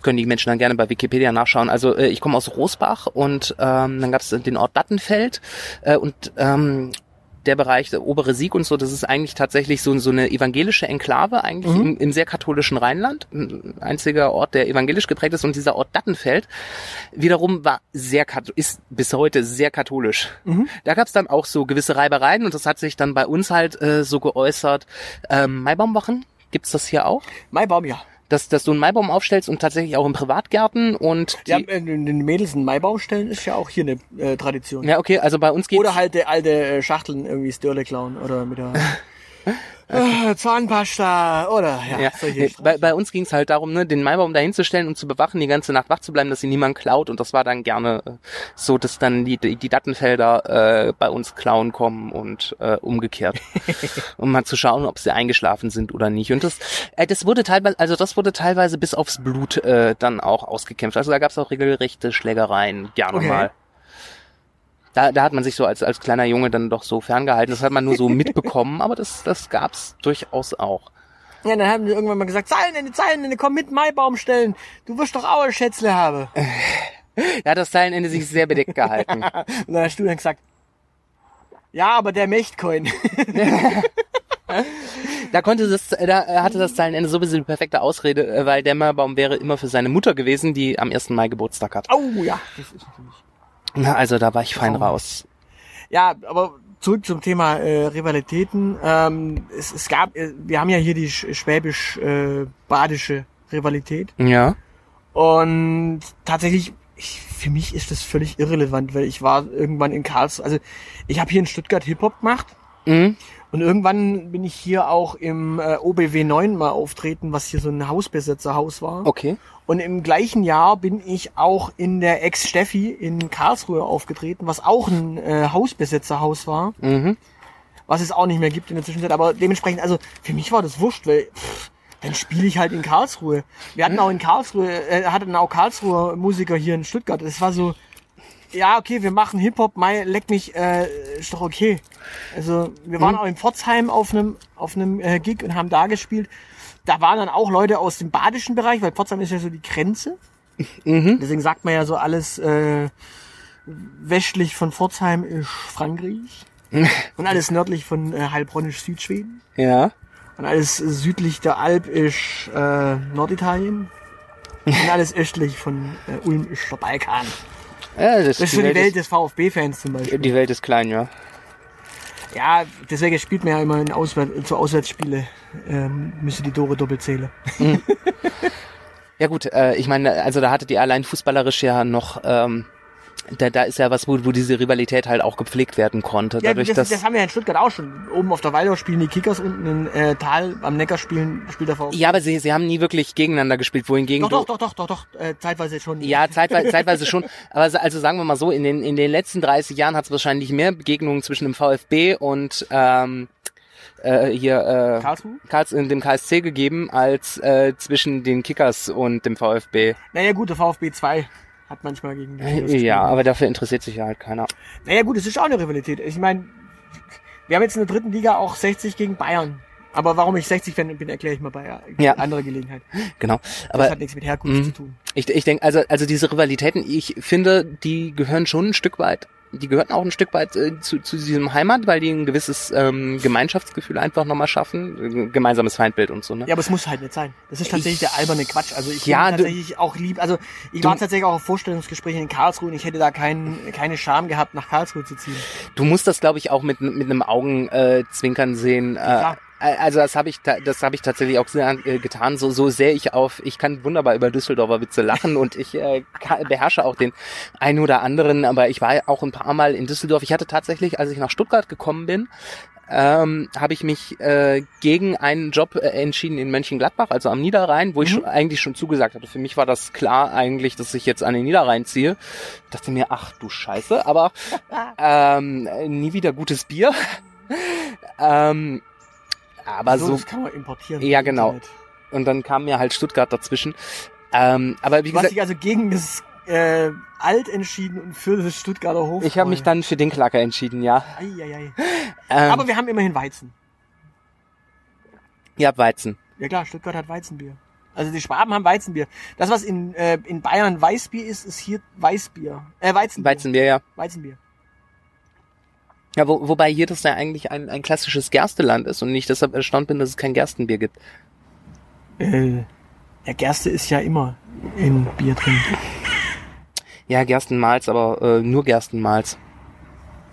können die Menschen dann gerne bei Wikipedia nachschauen. Also äh, ich komme aus Rosbach und ähm, dann gab es den Ort Dattenfeld äh, und ähm, der Bereich, der obere Sieg und so, das ist eigentlich tatsächlich so, so eine evangelische Enklave, eigentlich Mhm. im, im sehr katholischen Rheinland. Ein einziger Ort, der evangelisch geprägt ist. Und dieser Ort Dattenfeld wiederum war sehr, ist bis heute sehr katholisch. Mhm. Da gab es dann auch so gewisse Reibereien und das hat sich dann bei uns halt äh, so geäußert. Ähm, Maibaumwochen, gibt's das hier auch? Maibaum, ja. Dass, dass du einen Maibaum aufstellst und tatsächlich auch in Privatgärten und die, Ja, äh, den Mädels einen Maibaum stellen ist ja auch hier eine äh, Tradition. ja okay, also bei uns geht's Oder halt der alte äh, Schachteln irgendwie Störle klauen oder mit der äh, Zahnpasta oder ja, ja, nee, Streiche. bei, bei uns ging es halt darum, ne, den Maibaum dahinzustellen und zu bewachen, die ganze Nacht wach zu bleiben, dass sie niemand klaut. Und das war dann gerne äh, so, dass dann die, die, die Dattenfelder äh, bei uns klauen kommen und äh, umgekehrt. um mal zu schauen, ob sie eingeschlafen sind oder nicht. Und das, äh, das wurde teilweise, also das wurde teilweise bis aufs Blut äh, dann auch ausgekämpft. Also da gab es auch regelrechte Schlägereien, gerne Okay. mal. Da, da hat man sich so als, als kleiner Junge dann doch so ferngehalten. Das hat man nur so mitbekommen, aber das, das gab's durchaus auch. Ja, dann haben die irgendwann mal gesagt, Zeilenende, Zeilenende, komm mit Maibaum stellen. Du wirst doch auch ein Schätzle haben. Da hat das Zeilenende sich sehr bedeckt gehalten. Und dann hast du dann gesagt, ja, aber der Mächtcoin. Da konnte das, da äh, hatte das Zeilenende sowieso die perfekte Ausrede, äh, weil der Maibaum wäre immer für seine Mutter gewesen, die am 1. Mai Geburtstag hat. oh ja, das ist natürlich. Na, Also da war ich fein Oh. raus. Ja, aber zurück zum Thema äh, Rivalitäten. Ähm, es, es gab, äh, wir haben ja hier die sch- schwäbisch-badische Rivalität. Ja. Und tatsächlich, ich, für mich ist das völlig irrelevant, weil ich war irgendwann in Karlsruhe. Also ich habe hier in Stuttgart Hip-Hop gemacht. Mhm. Und irgendwann bin ich hier auch im äh, OBW 9 mal auftreten, was hier so ein Hausbesetzerhaus war. Okay. Und im gleichen Jahr bin ich auch in der Ex-Steffi in Karlsruhe aufgetreten, was auch ein äh, Hausbesetzerhaus war, Mhm. was es auch nicht mehr gibt in der Zwischenzeit. Aber dementsprechend, also für mich war das wurscht, weil pff, dann spiele ich halt in Karlsruhe. Wir hatten auch in Karlsruhe, äh, hatten auch Karlsruher Musiker hier in Stuttgart. Das war so, ja, okay, wir machen Hip-Hop, Mai, leck mich, äh, ist doch okay. Also wir waren auch in Pforzheim auf einem auf einem äh, Gig und haben da gespielt. Da waren dann auch Leute aus dem badischen Bereich, weil Pforzheim ist ja so die Grenze. Mhm. Deswegen sagt man ja so alles äh, westlich von Pforzheim ist Frankreich und alles nördlich von äh, Heilbronn ist Südschweden Ja. und alles südlich der Alp ist äh, Norditalien und alles östlich von äh, Ulm ist der Balkan. Ja das, Das ist so die Welt des VfB-Fans zum Beispiel. die Welt ist klein, ja. Ja, deswegen spielt man ja immer in Auswär zu Auswärtsspiele. Ähm, müsste die Tore doppelt zählen. Ja gut, äh, ich meine, also da hatte die allein fußballerisch ja noch, ähm, da, da ist ja was, wo, wo diese Rivalität halt auch gepflegt werden konnte. Ja, Dadurch, das, dass das haben wir ja in Stuttgart auch schon. Oben auf der Waldau spielen die Kickers, unten in äh, Tal am Neckar spielen, spielt der VfB. ja, aber sie, sie haben nie wirklich gegeneinander gespielt, wohingegen Doch, doch, doch, doch, doch, doch, äh, zeitweise schon. Ja, zeitweise, zeitweise schon. Aber so- also sagen wir mal so, in den, in den letzten 30 Jahren hat es wahrscheinlich mehr Begegnungen zwischen dem VfB und ähm, äh, hier äh, Karlsruhe? Karls, in dem KSC gegeben, als äh, zwischen den Kickers und dem VfB. Naja gut, der VfB 2 hat manchmal gegen die gespielt. Ja, aber dafür interessiert sich ja halt keiner. Naja gut, es ist auch eine Rivalität. Ich meine, wir haben jetzt in der dritten Liga auch 60 gegen Bayern. Aber warum ich 60 Fan bin, erkläre ich mal bei äh, Ja. anderer Gelegenheit. Genau. Das Aber hat nichts mit Herkunft Mhm. zu tun. Ich, ich denke, also, also diese Rivalitäten, ich finde, die gehören schon ein Stück weit, die gehören auch ein Stück weit äh, zu, zu diesem Heimat, weil die ein gewisses ähm, Gemeinschaftsgefühl einfach nochmal schaffen, äh, gemeinsames Feindbild und so, ne? Ja, aber es muss halt nicht sein. Das ist tatsächlich Ich- der alberne Quatsch. Also ich Ja, bin du- tatsächlich auch lieb. Also ich Du- war tatsächlich auch auf Vorstellungsgesprächen in Karlsruhe und ich hätte da kein, keine Scham gehabt, nach Karlsruhe zu ziehen. Du musst das, glaube ich, auch mit, mit einem Augenzwinkern äh, sehen. Äh, Klar. Also das habe ich, das habe ich tatsächlich auch sehr, äh, getan. So, so sehr ich auf, ich kann wunderbar über Düsseldorfer Witze lachen und ich äh, beherrsche auch den einen oder anderen. Aber ich war auch ein paar Mal in Düsseldorf. Ich hatte tatsächlich, als ich nach Stuttgart gekommen bin, ähm, habe ich mich äh, gegen einen Job äh, entschieden in Mönchengladbach, also am Niederrhein, wo ich Mhm. schon, eigentlich schon zugesagt hatte. Für mich war das klar eigentlich, dass ich jetzt an den Niederrhein ziehe. Ich dachte mir, ach du Scheiße, aber ähm, nie wieder gutes Bier. ähm, aber so, das kann man importieren. Ja, genau. Internet. und dann kam mir halt Stuttgart dazwischen. Ähm, aber wie Du hast gesagt, dich also gegen das äh, Alt entschieden und für das Stuttgarter Hof. ich habe mich dann für den Klacker entschieden, ja. Eieiei. Ähm, Aber wir haben immerhin Weizen. ihr habt Weizen. Ja klar, Stuttgart hat Weizenbier. Also die Schwaben haben Weizenbier. Das, was in, äh, in Bayern Weißbier ist, ist hier Weißbier. Äh, Weizenbier. Weizenbier, ja. Weizenbier. Ja, wo, wobei hier das ja eigentlich ein, ein klassisches Gersteland ist und ich deshalb erstaunt bin, dass es kein Gerstenbier gibt. Äh, ja, Gerste ist ja immer in Bier drin. Ja, Gerstenmalz, aber äh, nur Gerstenmalz.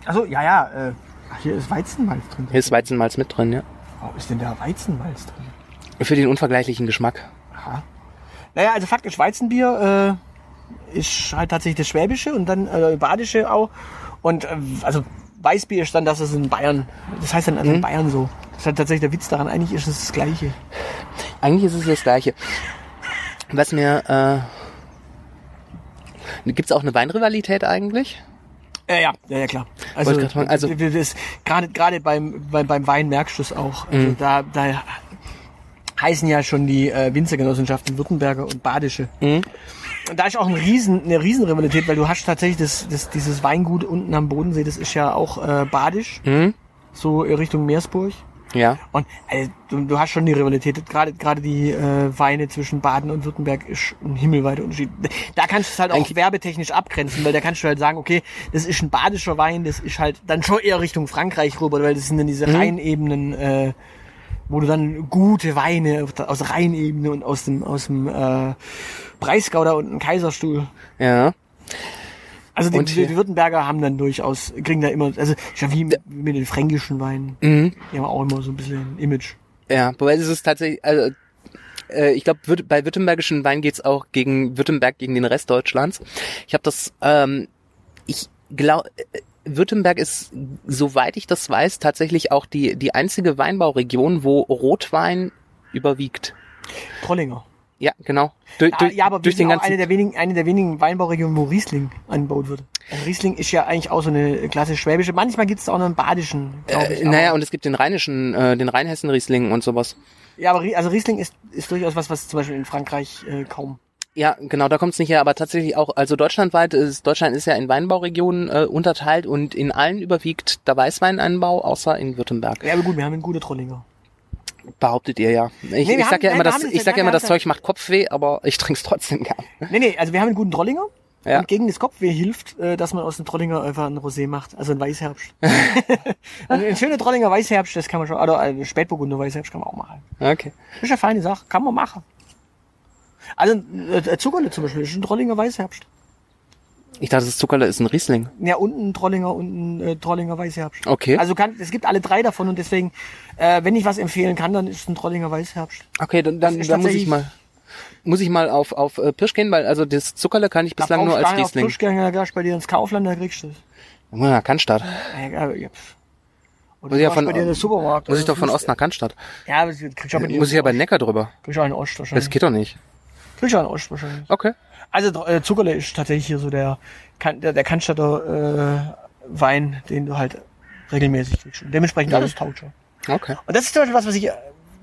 Also ja, ja. Äh, ach, hier ist Weizenmalz drin. Hier ist Weizenmalz mit drin, ja. Warum ist denn da Weizenmalz drin? Für den unvergleichlichen Geschmack. Aha. Naja, also faktisch Weizenbier äh, ist halt tatsächlich das Schwäbische und dann äh, Badische auch. Und äh, also Weißbier ist dann, dass es in Bayern, das heißt dann also in Mhm. Bayern so. Das ist halt tatsächlich der Witz daran. Eigentlich ist es das Gleiche. Eigentlich ist es das Gleiche. Was mir, äh, gibt's auch eine Weinrivalität eigentlich? Ja, ja, ja, ja klar. Also, also- gerade gerade beim, beim beim Wein merkst du es auch. Also Mhm. da da heißen ja schon die äh, Winzergenossenschaften Württemberger und Badische. Mhm. Und da ist auch ein Riesen, eine Riesenrivalität, weil du hast tatsächlich das, das, dieses Weingut unten am Bodensee, das ist ja auch äh, badisch, Mhm. so Richtung Meersburg. Ja. Und äh, du, du hast schon die Rivalität. Gerade gerade die äh, Weine zwischen Baden und Württemberg ist ein himmelweiter Unterschied. Da kannst du es halt auch Eigentlich- werbetechnisch abgrenzen, weil da kannst du halt sagen, okay, das ist ein badischer Wein, das ist halt dann schon eher Richtung Frankreich rüber, weil das sind dann diese Rheinebenen, äh, wo du dann gute Weine aus Rheinebene und aus dem aus dem äh, Breisgau da unten Kaiserstuhl. Ja. Also die, die, die Württemberger haben dann durchaus, kriegen da immer, also ja wie mit, wie mit den fränkischen Weinen, Mhm. die haben auch immer so ein bisschen Image. Ja, wobei es ist tatsächlich, also äh, ich glaube, bei württembergischen Wein geht's auch gegen Württemberg, gegen den Rest Deutschlands. Ich habe das, ähm, ich glaube, Württemberg ist, soweit ich das weiß, tatsächlich auch die, die einzige Weinbauregion, wo Rotwein überwiegt. Trollinger. Ja, genau. Ah, durch, ja, aber durch den ganzen eine der wenigen, eine der wenigen Weinbauregionen, wo Riesling angebaut wird. Also Riesling ist ja eigentlich auch so eine klasse schwäbische. Manchmal gibt es auch noch einen badischen, glaube ich. äh, aber- naja, und es gibt den rheinischen, äh, den Rheinhessen-Riesling und sowas. ja, aber also Riesling ist, ist durchaus was, was zum Beispiel in Frankreich äh, kaum. Ja, genau, da kommt es nicht her, aber tatsächlich auch, also deutschlandweit ist, Deutschland ist ja in Weinbauregionen äh, unterteilt und in allen überwiegt der Weißweinanbau, außer in Württemberg. Ja, aber gut, wir haben einen guten Trollinger. Behauptet ihr ja. Ich, Nee, ich sag haben- ja immer, das, ich sag ja immer, das Zeug macht Kopfweh, aber ich trink's trotzdem gern. Nee, nee, also wir haben einen guten Trollinger. Ja. Und gegen das Kopfweh hilft, äh, dass man aus dem Trollinger einfach einen Rosé macht, also einen Weißherbst. also ein schöner Trollinger Weißherbst, das kann man schon, oder ein Spätburgunder Weißherbst kann man auch machen. Okay. Das ist eine feine Sache, kann man machen. Also äh, Zuckerle zum Beispiel, ist ein Trollinger Weißherbst. Ich dachte, das Zuckerle ist ein Riesling. Ja, unten ein Trollinger und ein äh, Trollinger Weißherbst. Okay. Also kann, es gibt alle drei davon und deswegen, äh, wenn ich was empfehlen kann, dann ist es ein Trollinger Weißherbst. Okay, dann, dann, dann muss ich mal muss ich mal auf auf äh, Pirsch gehen, weil also das Zuckerle kann ich bislang nur als Auf Riesling. Fischgänger, da gehst du bei dir ins Kaufland, da kriegst du es. Nach Cannstatt. Ja, ja, ja. Oder Muss ich ja von-. Muss ich doch von Ost nach Cannstatt. Ja, aber das kriegst du auch dir Muss ich ja bei Neckar drüber. Kriegst du auch in Ost Das wahrscheinlich. geht doch nicht. Kriegst du auch in Ost wahrscheinlich. Okay. Also äh, Zuckerle ist tatsächlich hier so der, kan- der, der Cannstatter äh, Wein, den du halt regelmäßig kriegst. Und dementsprechend alles taugt schon. Okay. Und das ist zum Beispiel was, was ich, äh,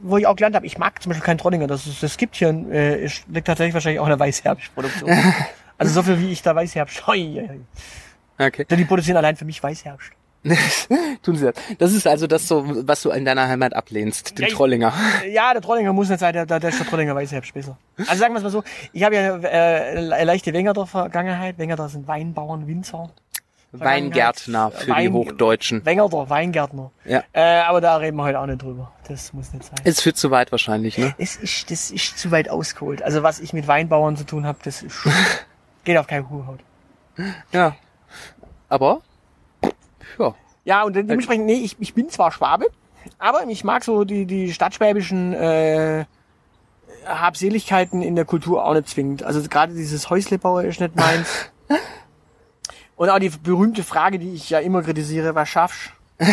wo ich auch gelernt habe. Ich mag zum Beispiel keinen Trollinger. Das, ist, das gibt hier, äh, ist, liegt tatsächlich wahrscheinlich auch in der Weißherbstproduktion. also so viel wie ich da Weißherbst. Hoi, hoi, hoi. Okay. Denn die produzieren allein für mich Weißherbst. Tun sie das. Das ist also das so, was du in deiner Heimat ablehnst, den Ja, ich- Trollinger. Ja, der Trollinger muss nicht sein, der, der, der Trollinger Weißherbst besser. Also sagen wir es mal so, ich habe ja äh, leichte Wengerder Vergangenheit. Wengerder sind Weinbauern, Winzer. Weingärtner für die Wein- Hochdeutschen. Wengerder, Weingärtner. Ja. Äh, aber da reden wir heute auch nicht drüber. Das muss nicht sein. Ist für zu weit wahrscheinlich, ne? Es ist, das ist zu weit ausgeholt. Also was ich mit Weinbauern zu tun habe, das ist, geht auf keine Kuhhaut. Ja. Aber, ja. Ja, und dementsprechend, nee, ich, ich bin zwar Schwabe, aber ich mag so die, die stadtschwäbischen äh, Habseligkeiten in der Kultur auch nicht zwingend. Also gerade dieses Häuslebauer ist nicht meins. Und auch die berühmte Frage, die ich ja immer kritisiere, was schaffst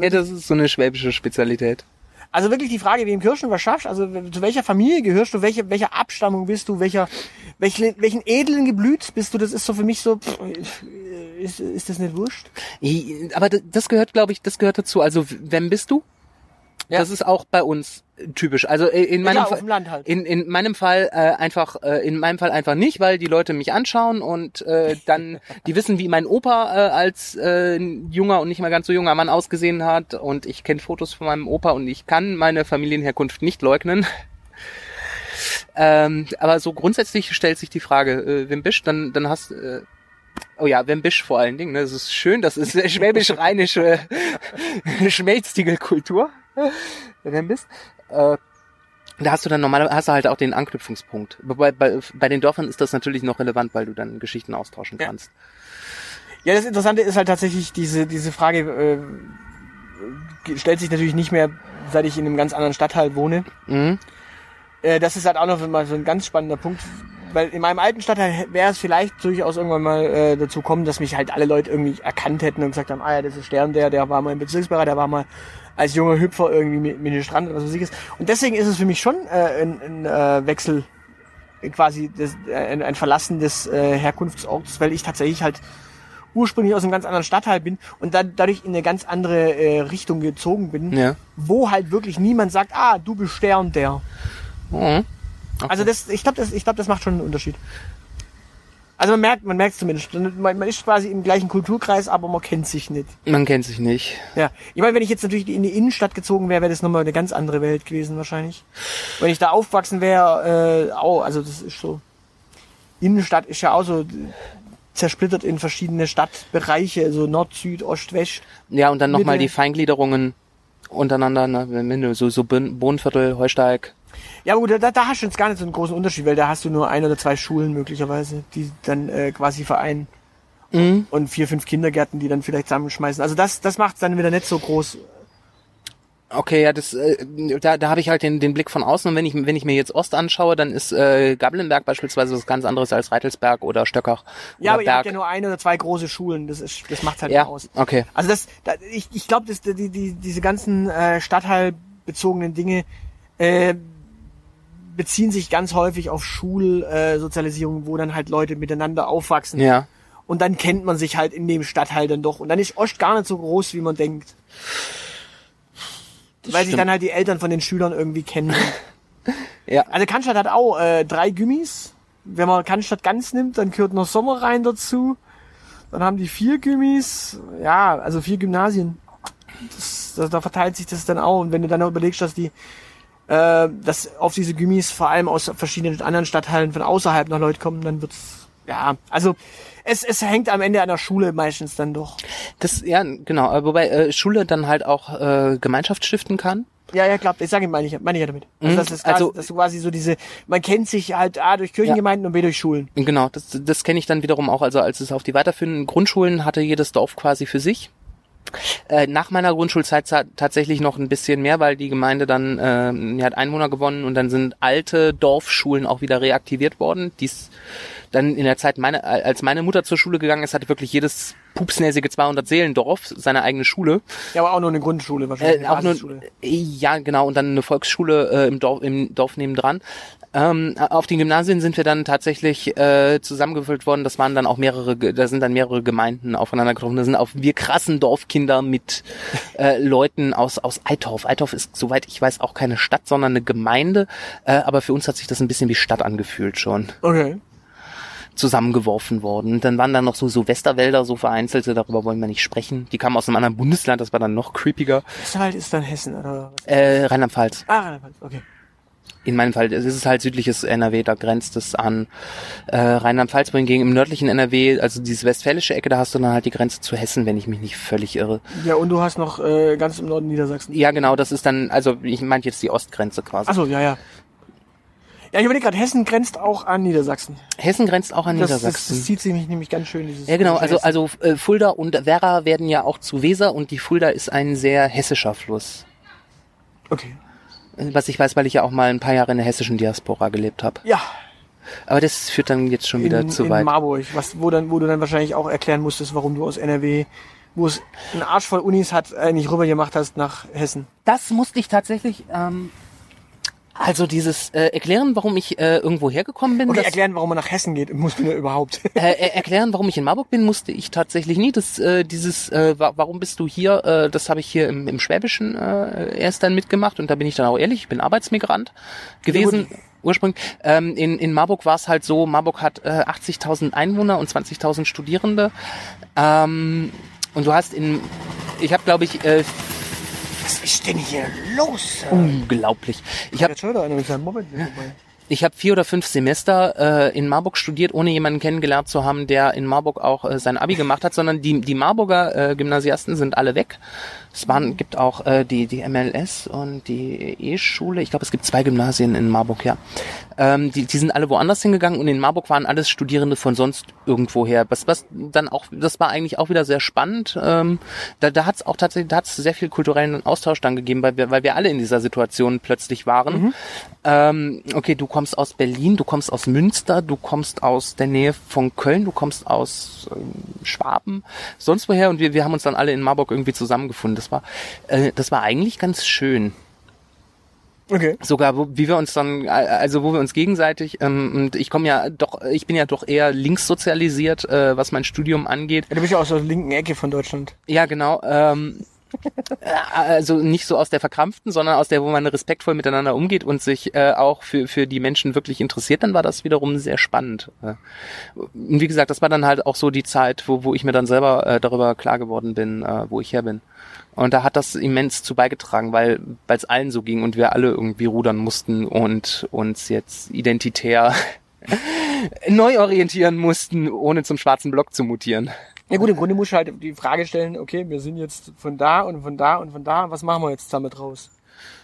Ja, das ist so eine schwäbische Spezialität. Also wirklich die Frage, wem Kirschen was schaffst, also zu welcher Familie gehörst du, welche, welcher Abstammung bist du, welcher, welchen, welchen edlen Geblüt bist du, das ist so für mich so, pff, ist, ist das nicht wurscht? Aber das gehört, glaube ich, das gehört dazu. Also, wem bist du? Ja. Das ist auch bei uns typisch. Also äh, in Ja, meinem auf Fall, halt. in, in meinem Fall äh, einfach, äh, in meinem Fall einfach nicht, weil die Leute mich anschauen und äh, dann, die wissen, wie mein Opa äh, als äh, junger und nicht mal ganz so junger Mann ausgesehen hat und ich kenne Fotos von meinem Opa und ich kann meine Familienherkunft nicht leugnen. Ähm, aber so grundsätzlich stellt sich die Frage, äh, wem bist, dann, dann hast äh, Oh ja, Wembisch vor allen Dingen. Ne? Das ist schön. Das ist schwäbisch-rheinische schmelztige Kultur. Wembisch. Äh, da hast du dann normal, hast du halt auch den Anknüpfungspunkt. Wobei bei, bei den Dörfern ist das natürlich noch relevant, weil du dann Geschichten austauschen Ja. kannst. Ja, das Interessante ist halt tatsächlich diese, diese Frage, äh, stellt sich natürlich nicht mehr, seit ich in einem ganz anderen Stadtteil wohne. Mhm. Äh, das ist halt auch noch mal so ein ganz spannender Punkt, weil in meinem alten Stadtteil wäre es vielleicht durchaus irgendwann mal äh, dazu kommen, dass mich halt alle Leute irgendwie erkannt hätten und gesagt haben, ah ja, das ist Stern, der, der war mal im Bezirksbereich, der war mal als junger Hüpfer irgendwie mit, mit dem Strand oder ich ist. Und deswegen ist es für mich schon äh, ein, ein äh, Wechsel, quasi das, äh, ein, ein Verlassen des äh, Herkunftsorts, weil ich tatsächlich halt ursprünglich aus einem ganz anderen Stadtteil bin und dann dadurch in eine ganz andere äh, Richtung gezogen bin, Ja. wo halt wirklich niemand sagt, ah, du bist Stern, der. Mhm. Also das, ich glaube, das, ich glaube, das macht schon einen Unterschied. Also man merkt, man merkt zumindest, man, man ist quasi im gleichen Kulturkreis, aber man kennt sich nicht. Man kennt sich nicht. Ja, ich meine, wenn ich jetzt natürlich in die Innenstadt gezogen wäre, wäre das nochmal eine ganz andere Welt gewesen wahrscheinlich. Wenn ich da aufgewachsen wäre, äh, auch, also das ist so. Innenstadt ist ja auch so zersplittert in verschiedene Stadtbereiche, so Nord, Süd, Ost, West. Ja, und dann nochmal die Feingliederungen untereinander, ne? so, so Bohnenviertel, Heusteig. Ja, aber gut, da, da hast du jetzt gar nicht so einen großen Unterschied, weil da hast du nur ein oder zwei Schulen möglicherweise, die dann äh, quasi vereinen. Mhm. und vier, fünf Kindergärten, die dann vielleicht zusammenschmeißen. Also das, das macht dann wieder nicht so groß. Okay, ja, das, äh, da, da habe ich halt den, den Blick von außen und wenn ich, wenn ich mir jetzt Ost anschaue, dann ist äh, Gablenberg beispielsweise was ganz anderes als Reitelsberg oder Stöckach Ja, aber oder ihr habt Berg. ja nur ein oder zwei große Schulen. Das ist, das macht halt Ja, aus. okay. Also das, da, ich, ich glaube, dass die, die, diese ganzen äh, stadtteilbezogenen Dinge äh, beziehen sich ganz häufig auf Schulsozialisierung, äh, wo dann halt Leute miteinander aufwachsen. Ja. Und dann kennt man sich halt in dem Stadtteil dann doch. Und dann ist Ost gar nicht so groß, wie man denkt. Weil sich stimmt. dann halt die Eltern von den Schülern irgendwie kennen. Ja. Also Cannstatt hat auch äh, drei Gummis. Wenn man Cannstatt ganz nimmt, dann gehört noch Sommer rein dazu. Dann haben die vier Gummis. Ja, also vier Gymnasien. Das, da, da verteilt sich das dann auch. Und wenn du dann noch überlegst, dass die äh, dass auf diese Gummis vor allem aus verschiedenen anderen Stadtteilen von außerhalb noch Leute kommen, dann wird's ja, also es, es hängt am Ende an der Schule meistens dann doch. Das, ja, genau. äh, Wobei äh, Schule dann halt auch äh, Gemeinschaft stiften kann. Ja, ja, klar, ich sage meine ich, meine ich ja damit. Also, Mhm, das ist quasi, also- dass du quasi so diese, man kennt sich halt A durch Kirchengemeinden und B durch Schulen. Genau, das, das kenne ich dann wiederum auch. Also als es auf die weiterführenden Grundschulen hatte jedes Dorf quasi für sich. Äh, nach meiner Grundschulzeit tatsächlich noch ein bisschen mehr, weil die Gemeinde dann äh, die hat Einwohner gewonnen und dann sind alte Dorfschulen auch wieder reaktiviert worden. Dies dann in der Zeit, meine, als meine Mutter zur Schule gegangen ist, hatte wirklich jedes pupsnäsige 200 Seelendorf seine eigene Schule. Ja, aber auch nur eine Grundschule wahrscheinlich. Äh, auch nur, ja, genau, und dann eine Volksschule äh, im, Dorf, im Dorf nebendran. Ähm, auf den Gymnasien sind wir dann tatsächlich äh, zusammengefüllt worden. Das waren dann auch mehrere, da sind dann mehrere Gemeinden aufeinander getroffen. Da sind auch wir krassen Dorfkinder mit äh, Leuten aus aus Eitorf. Eitorf ist, soweit ich weiß, auch keine Stadt, sondern eine Gemeinde. Äh, aber für uns hat sich das ein bisschen wie Stadt angefühlt schon Okay. Zusammengeworfen worden. Dann waren da noch so, so Westerwälder, so vereinzelte, darüber wollen wir nicht sprechen. Die kamen aus einem anderen Bundesland, das war dann noch creepiger. Westerwald ist dann Hessen, oder was? Äh, Rheinland-Pfalz. Ah, Rheinland-Pfalz, okay. In meinem Fall, es ist halt südliches NRW, da grenzt es an äh, Rheinland-Pfalz, wohingegen im nördlichen NRW, also diese westfälische Ecke, da hast du dann halt die Grenze zu Hessen, wenn ich mich nicht völlig irre. Ja, und du hast noch äh, ganz im Norden Niedersachsen. Ja, genau, das ist dann, also ich meinte jetzt die Ostgrenze quasi. Achso, ja, ja. Ja, ich überlege gerade, Hessen grenzt auch an Niedersachsen. Hessen grenzt auch an Das, das, Niedersachsen. das zieht sich nämlich ganz schön, dieses ja, genau, also, also äh, Fulda und Werra werden ja auch zu Weser und die Fulda ist ein sehr hessischer Fluss. Okay. Äh, Was ich weiß, weil ich ja auch mal ein paar Jahre in der hessischen Diaspora gelebt habe. Ja, Aber das führt dann jetzt schon wieder in, zu in weit. Marburg, was, wo, dann, wo du dann wahrscheinlich auch erklären musstest, warum du aus NRW wo es einen Arsch voll Unis hat, eigentlich rüber gemacht hast nach Hessen? Das musste ich tatsächlich, ähm, also dieses äh, erklären, warum ich äh, irgendwo hergekommen bin. Das, erklären, warum man nach Hessen geht, muss man ja überhaupt. äh, er- erklären, warum ich in Marburg bin, musste ich tatsächlich nie. Das, äh, dieses, äh, wa warum bist du hier? Äh, das habe ich hier im, im Schwäbischen äh, erst dann mitgemacht und da bin ich dann auch ehrlich. Ich bin Arbeitsmigrant gewesen. Ursprünglich. Ähm, in, in Marburg war es halt so, Marburg hat äh, 80.000 Einwohner und 20.000 Studierende. Ähm, und du hast in, ich habe glaube ich, äh, Was ist denn hier los? unglaublich. Ich habe schon wieder einer mit seinem Moped mit vorbei. Ich habe vier oder fünf Semester äh, in Marburg studiert, ohne jemanden kennengelernt zu haben, der in Marburg auch äh, sein Abi gemacht hat, sondern die, die Marburger äh, Gymnasiasten sind alle weg. Es waren, gibt auch äh, die, die MLS und die E-Schule. Ich glaube, es gibt zwei Gymnasien in Marburg, ja. Ähm, die, die sind alle woanders hingegangen und in Marburg waren alles Studierende von sonst irgendwoher. Was, was dann auch, das war eigentlich auch wieder sehr spannend. Ähm, da da hat es auch tatsächlich, da hat es sehr viel kulturellen Austausch dann gegeben, weil wir, weil wir alle in dieser Situation plötzlich waren. Ähm, okay, du kommst aus Berlin, du kommst aus Münster, du kommst aus der Nähe von Köln, du kommst aus ähm, Schwaben, sonst woher und wir, wir haben uns dann alle in Marburg irgendwie zusammengefunden. Das war, äh, das war eigentlich ganz schön. Okay. Sogar, wo, wie wir uns dann, äh, also wo wir uns gegenseitig, ähm, und ich komme ja doch, ich bin ja doch eher links sozialisiert, äh, was mein Studium angeht. Ja, du bist ja aus der linken Ecke von Deutschland. Ja, genau. Ähm, äh, also nicht so aus der verkrampften, sondern aus der, wo man respektvoll miteinander umgeht und sich äh, auch für, für die Menschen wirklich interessiert, dann war das wiederum sehr spannend. Äh, Und wie gesagt, das war dann halt auch so die Zeit, wo, wo ich mir dann selber äh, darüber klar geworden bin, äh, wo ich her bin. Und da hat das immens zu beigetragen, weil es allen so ging und wir alle irgendwie rudern mussten und uns jetzt identitär neu orientieren mussten, ohne zum schwarzen Block zu mutieren. Ja gut, im Grunde musst du halt die Frage stellen, okay, wir sind jetzt von da und von da und von da, was machen wir jetzt damit raus?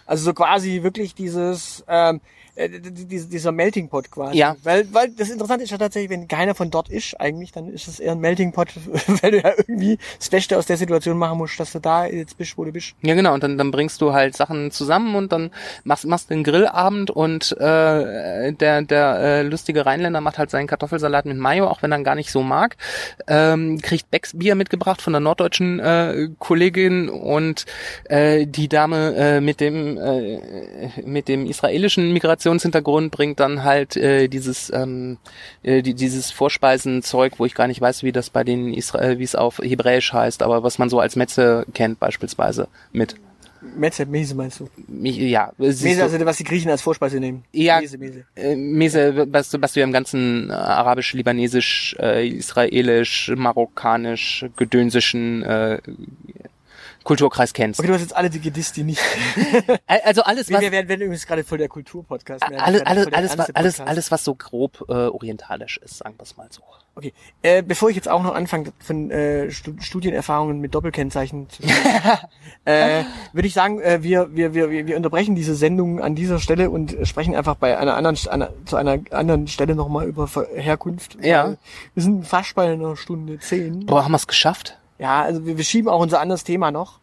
Also so quasi wirklich dieses, ähm, äh, dieser Melting Pot quasi. Ja. Weil, weil das Interessante ist ja tatsächlich, wenn keiner von dort ist, eigentlich, dann ist es eher ein Melting Pot, weil du ja irgendwie das Beste aus der Situation machen musst, dass du da jetzt bist, wo du bist. Ja, genau. Und dann, dann bringst du halt Sachen zusammen und dann machst, machst du einen Grillabend und äh, der, der äh, lustige Rheinländer macht halt seinen Kartoffelsalat mit Mayo, auch wenn er ihn gar nicht so mag. Ähm, kriegt Becks Bier mitgebracht von der norddeutschen äh, Kollegin und äh, die Dame äh, mit dem äh, mit dem israelischen Migrationshintergrund bringt dann halt äh, dieses ähm, äh, die, dieses Vorspeisenzeug, wo ich gar nicht weiß, wie das bei den Israel, wie es auf Hebräisch heißt, aber was man so als Metze kennt beispielsweise mit. Metze, Mese meinst du? Ja, siehst Mese, also was die Griechen als Vorspeise nehmen. Ja. Mese, Mese. äh, Mese, was, du- was du ja im ganzen äh, arabisch, libanesisch, äh, israelisch, marokkanisch, gedönsischen äh, Kulturkreis kennst. Okay, du hast jetzt alle die gedisst, die nicht. Al- Also alles, Wir was, werden, werden übrigens gerade voll der Kulturpodcast. Wir alles, alles, alles, was, alles, alles, was so grob äh, orientalisch ist, sagen wir es mal so. Okay, äh, bevor ich jetzt auch noch anfange von äh, Stu- Studienerfahrungen mit Doppelkennzeichen zu äh, würde ich sagen, äh, wir, wir, wir, wir wir unterbrechen diese Sendung an dieser Stelle und sprechen einfach bei einer anderen einer, zu einer anderen Stelle nochmal über Herkunft. Ja. Wir sind fast bei einer Stunde zehn. Boah, haben wir es geschafft? Ja, also wir, wir schieben auch unser anderes Thema noch.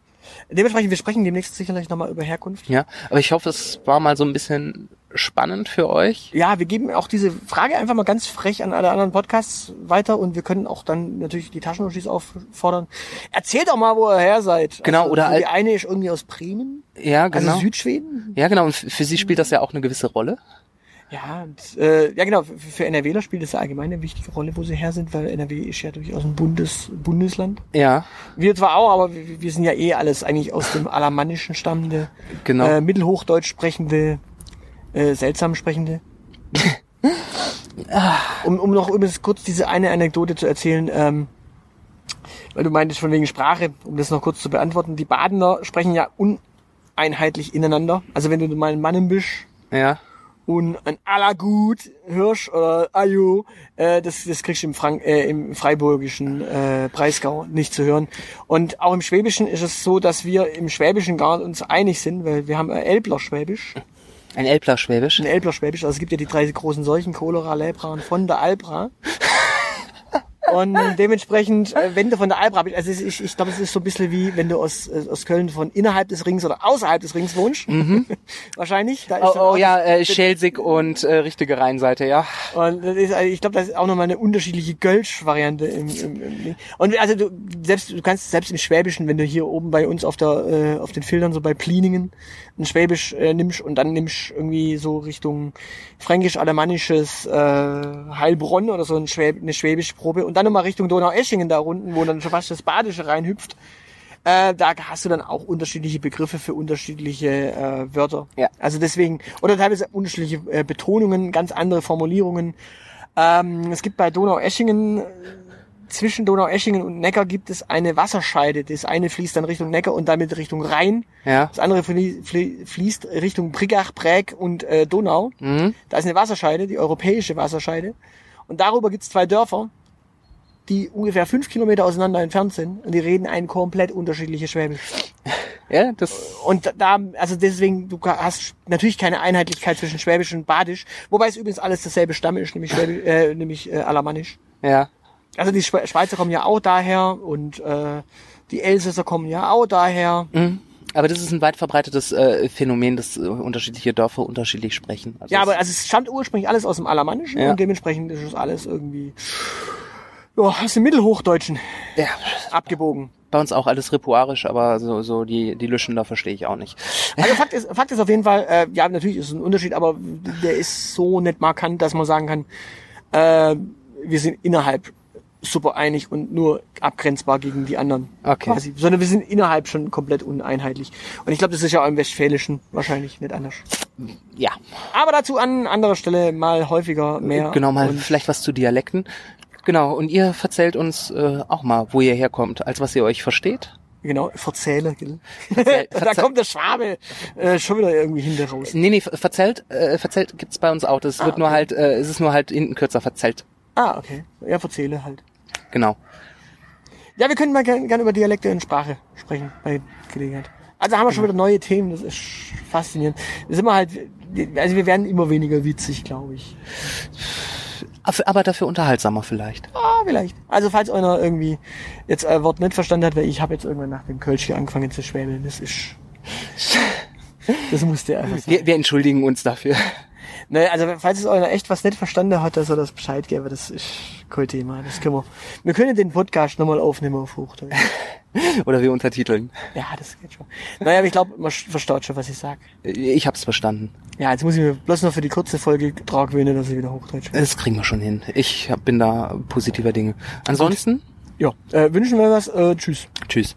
Dementsprechend, wir sprechen demnächst sicherlich nochmal über Herkunft. Ja, aber ich hoffe, es war mal so ein bisschen spannend für euch. Ja, wir geben auch diese Frage einfach mal ganz frech an alle anderen Podcasts weiter und wir können auch dann natürlich die Taschenmuschis auffordern. Erzählt doch mal, wo ihr her seid. Genau, oder so al- die eine ist irgendwie aus Bremen, Ja, genau. also Südschweden. ja, genau. Und für sie spielt das ja auch eine gewisse Rolle. Ja, und, äh, ja genau, für, für NRWler spielt das ja allgemein eine wichtige Rolle, wo sie her sind, weil NRW ist ja durchaus ein Bundes, Bundesland. Ja, Wir zwar auch, aber wir, wir sind ja eh alles eigentlich aus dem alamannischen stammende, genau. äh, mittelhochdeutsch sprechende, äh, seltsam sprechende. um, um noch übrigens kurz diese eine Anekdote zu erzählen, ähm, weil du meintest von wegen Sprache, um das noch kurz zu beantworten. Die Badener sprechen ja uneinheitlich ineinander. Also wenn du mal ein Mannen bist ja. Und ein Allergut hörst oder Ajo, äh, das, das kriegst du im, Frank äh, im freiburgischen äh, Breisgau nicht zu hören. Und auch im Schwäbischen ist es so, dass wir im Schwäbischen gar uns einig sind, weil wir haben äh, Elbler Schwäbisch, Ein Elbler Schwäbisch. ein Elbler Schwäbisch, also es gibt ja die drei großen Seuchen, Cholera, Lepra und von der Albra. Und dementsprechend, äh, wenn du von der Albrab, also ich, ich glaube, es ist so ein bisschen wie, wenn du aus, äh, aus Köln von innerhalb des Rings oder außerhalb des Rings wohnst. Wahrscheinlich. Da ist Oh, oh ja, äh, Schelsig und äh, richtige Rheinseite, ja. Und das ist, also ich glaube, das ist auch nochmal eine unterschiedliche Gölsch-Variante. Im, im, im, und also du selbst, du kannst selbst im Schwäbischen, wenn du hier oben bei uns auf der, äh, auf den Filtern, so bei Pliningen, ein Schwäbisch äh, nimmst und dann nimmst irgendwie so Richtung fränkisch-alemannisches äh, Heilbronn oder so ein Schwäb eine schwäbische Probe und dann nochmal Richtung Donau-Eschingen da unten, wo dann schon fast das Badische reinhüpft. Äh, da hast du dann auch unterschiedliche Begriffe für unterschiedliche äh, Wörter. Ja. Also deswegen, oder teilweise unterschiedliche äh, Betonungen, ganz andere Formulierungen. Ähm, es gibt bei Donau-Eschingen, zwischen Donau-Eschingen und Neckar gibt es eine Wasserscheide. Das eine fließt dann Richtung Neckar und damit Richtung Rhein. Ja. Das andere flie flie fließt Richtung Brigach, Präg und äh, Donau. Mhm. Da ist eine Wasserscheide, die europäische Wasserscheide. Und darüber gibt es zwei Dörfer, die ungefähr fünf Kilometer auseinander entfernt sind. Und die reden ein komplett unterschiedliches Schwäbisch. Ja, das, Und da, also deswegen, du hast natürlich keine Einheitlichkeit zwischen Schwäbisch und Badisch, wobei es übrigens alles dasselbe Stamm ist, nämlich, Schwäbisch, äh, nämlich äh, Alamannisch. ja. Also die Schwe- Schweizer kommen ja auch daher und äh, die Elsässer kommen ja auch daher. Mhm. Aber das ist ein weit verbreitetes äh, Phänomen, dass äh, unterschiedliche Dörfer unterschiedlich sprechen. Also Ja, aber also es stammt ursprünglich alles aus dem Alamannischen Ja. und dementsprechend ist es alles irgendwie ja, aus dem Mittelhochdeutschen ja, abgebogen. bei uns auch alles ripuarisch, aber so, so die, die Lüschen da verstehe ich auch nicht. Also Fakt ist, Fakt ist auf jeden Fall, äh, ja, natürlich ist es ein Unterschied, aber der ist so nicht markant, dass man sagen kann, äh, wir sind innerhalb super einig und nur abgrenzbar gegen die anderen. Okay. Quasi. Sondern wir sind innerhalb schon komplett uneinheitlich. Und ich glaube, das ist ja auch im Westfälischen wahrscheinlich nicht anders. Ja, Aber dazu an anderer Stelle mal häufiger mehr. genau mal vielleicht was zu Dialekten. Genau, und ihr verzählt uns äh, auch mal, wo ihr herkommt, als was ihr euch versteht. genau, verzähle. Gell? Verzähl- da kommt der Schwabe äh, schon wieder irgendwie hinter raus. Nee, nee, ver- verzählt, äh, verzählt gibt's bei uns auch. Das wird nur okay. halt, äh, es ist nur halt hinten kürzer verzählt. Ah, okay. Ja, verzähle halt. Genau. Ja, wir können mal gerne gern über Dialekte und Sprache sprechen bei Gelegenheit. Also haben wir schon wieder neue Themen, das ist faszinierend. Das ist immer halt, also wir werden immer weniger witzig, glaube ich. Aber dafür unterhaltsamer vielleicht. Ah, vielleicht. Also falls einer irgendwie jetzt ein Wort nicht verstanden hat, weil ich habe jetzt irgendwann nach dem Kölsch hier angefangen zu schwäbeln, das ist... Das musste einfach sein. Wir, wir entschuldigen uns dafür. Ne, also falls es einer echt was nicht verstanden hat, dass er das Bescheid gäbe, das ist kein Thema. Das können wir. Wir können den Podcast nochmal aufnehmen auf Hochdeutsch. Oder wir untertiteln. Ja, das geht schon. Naja, aber ich glaube, man verstaut schon, was ich sag. Ich hab's verstanden. Ja, jetzt muss ich mir bloß noch für die kurze Folge dran gewöhnen, dass ich wieder Hochdeutsch bin. Das kriegen wir schon hin. Ich hab- bin da positiver Dinge. Ansonsten, Ja, äh, wünschen wir was. Äh, tschüss. tschüss.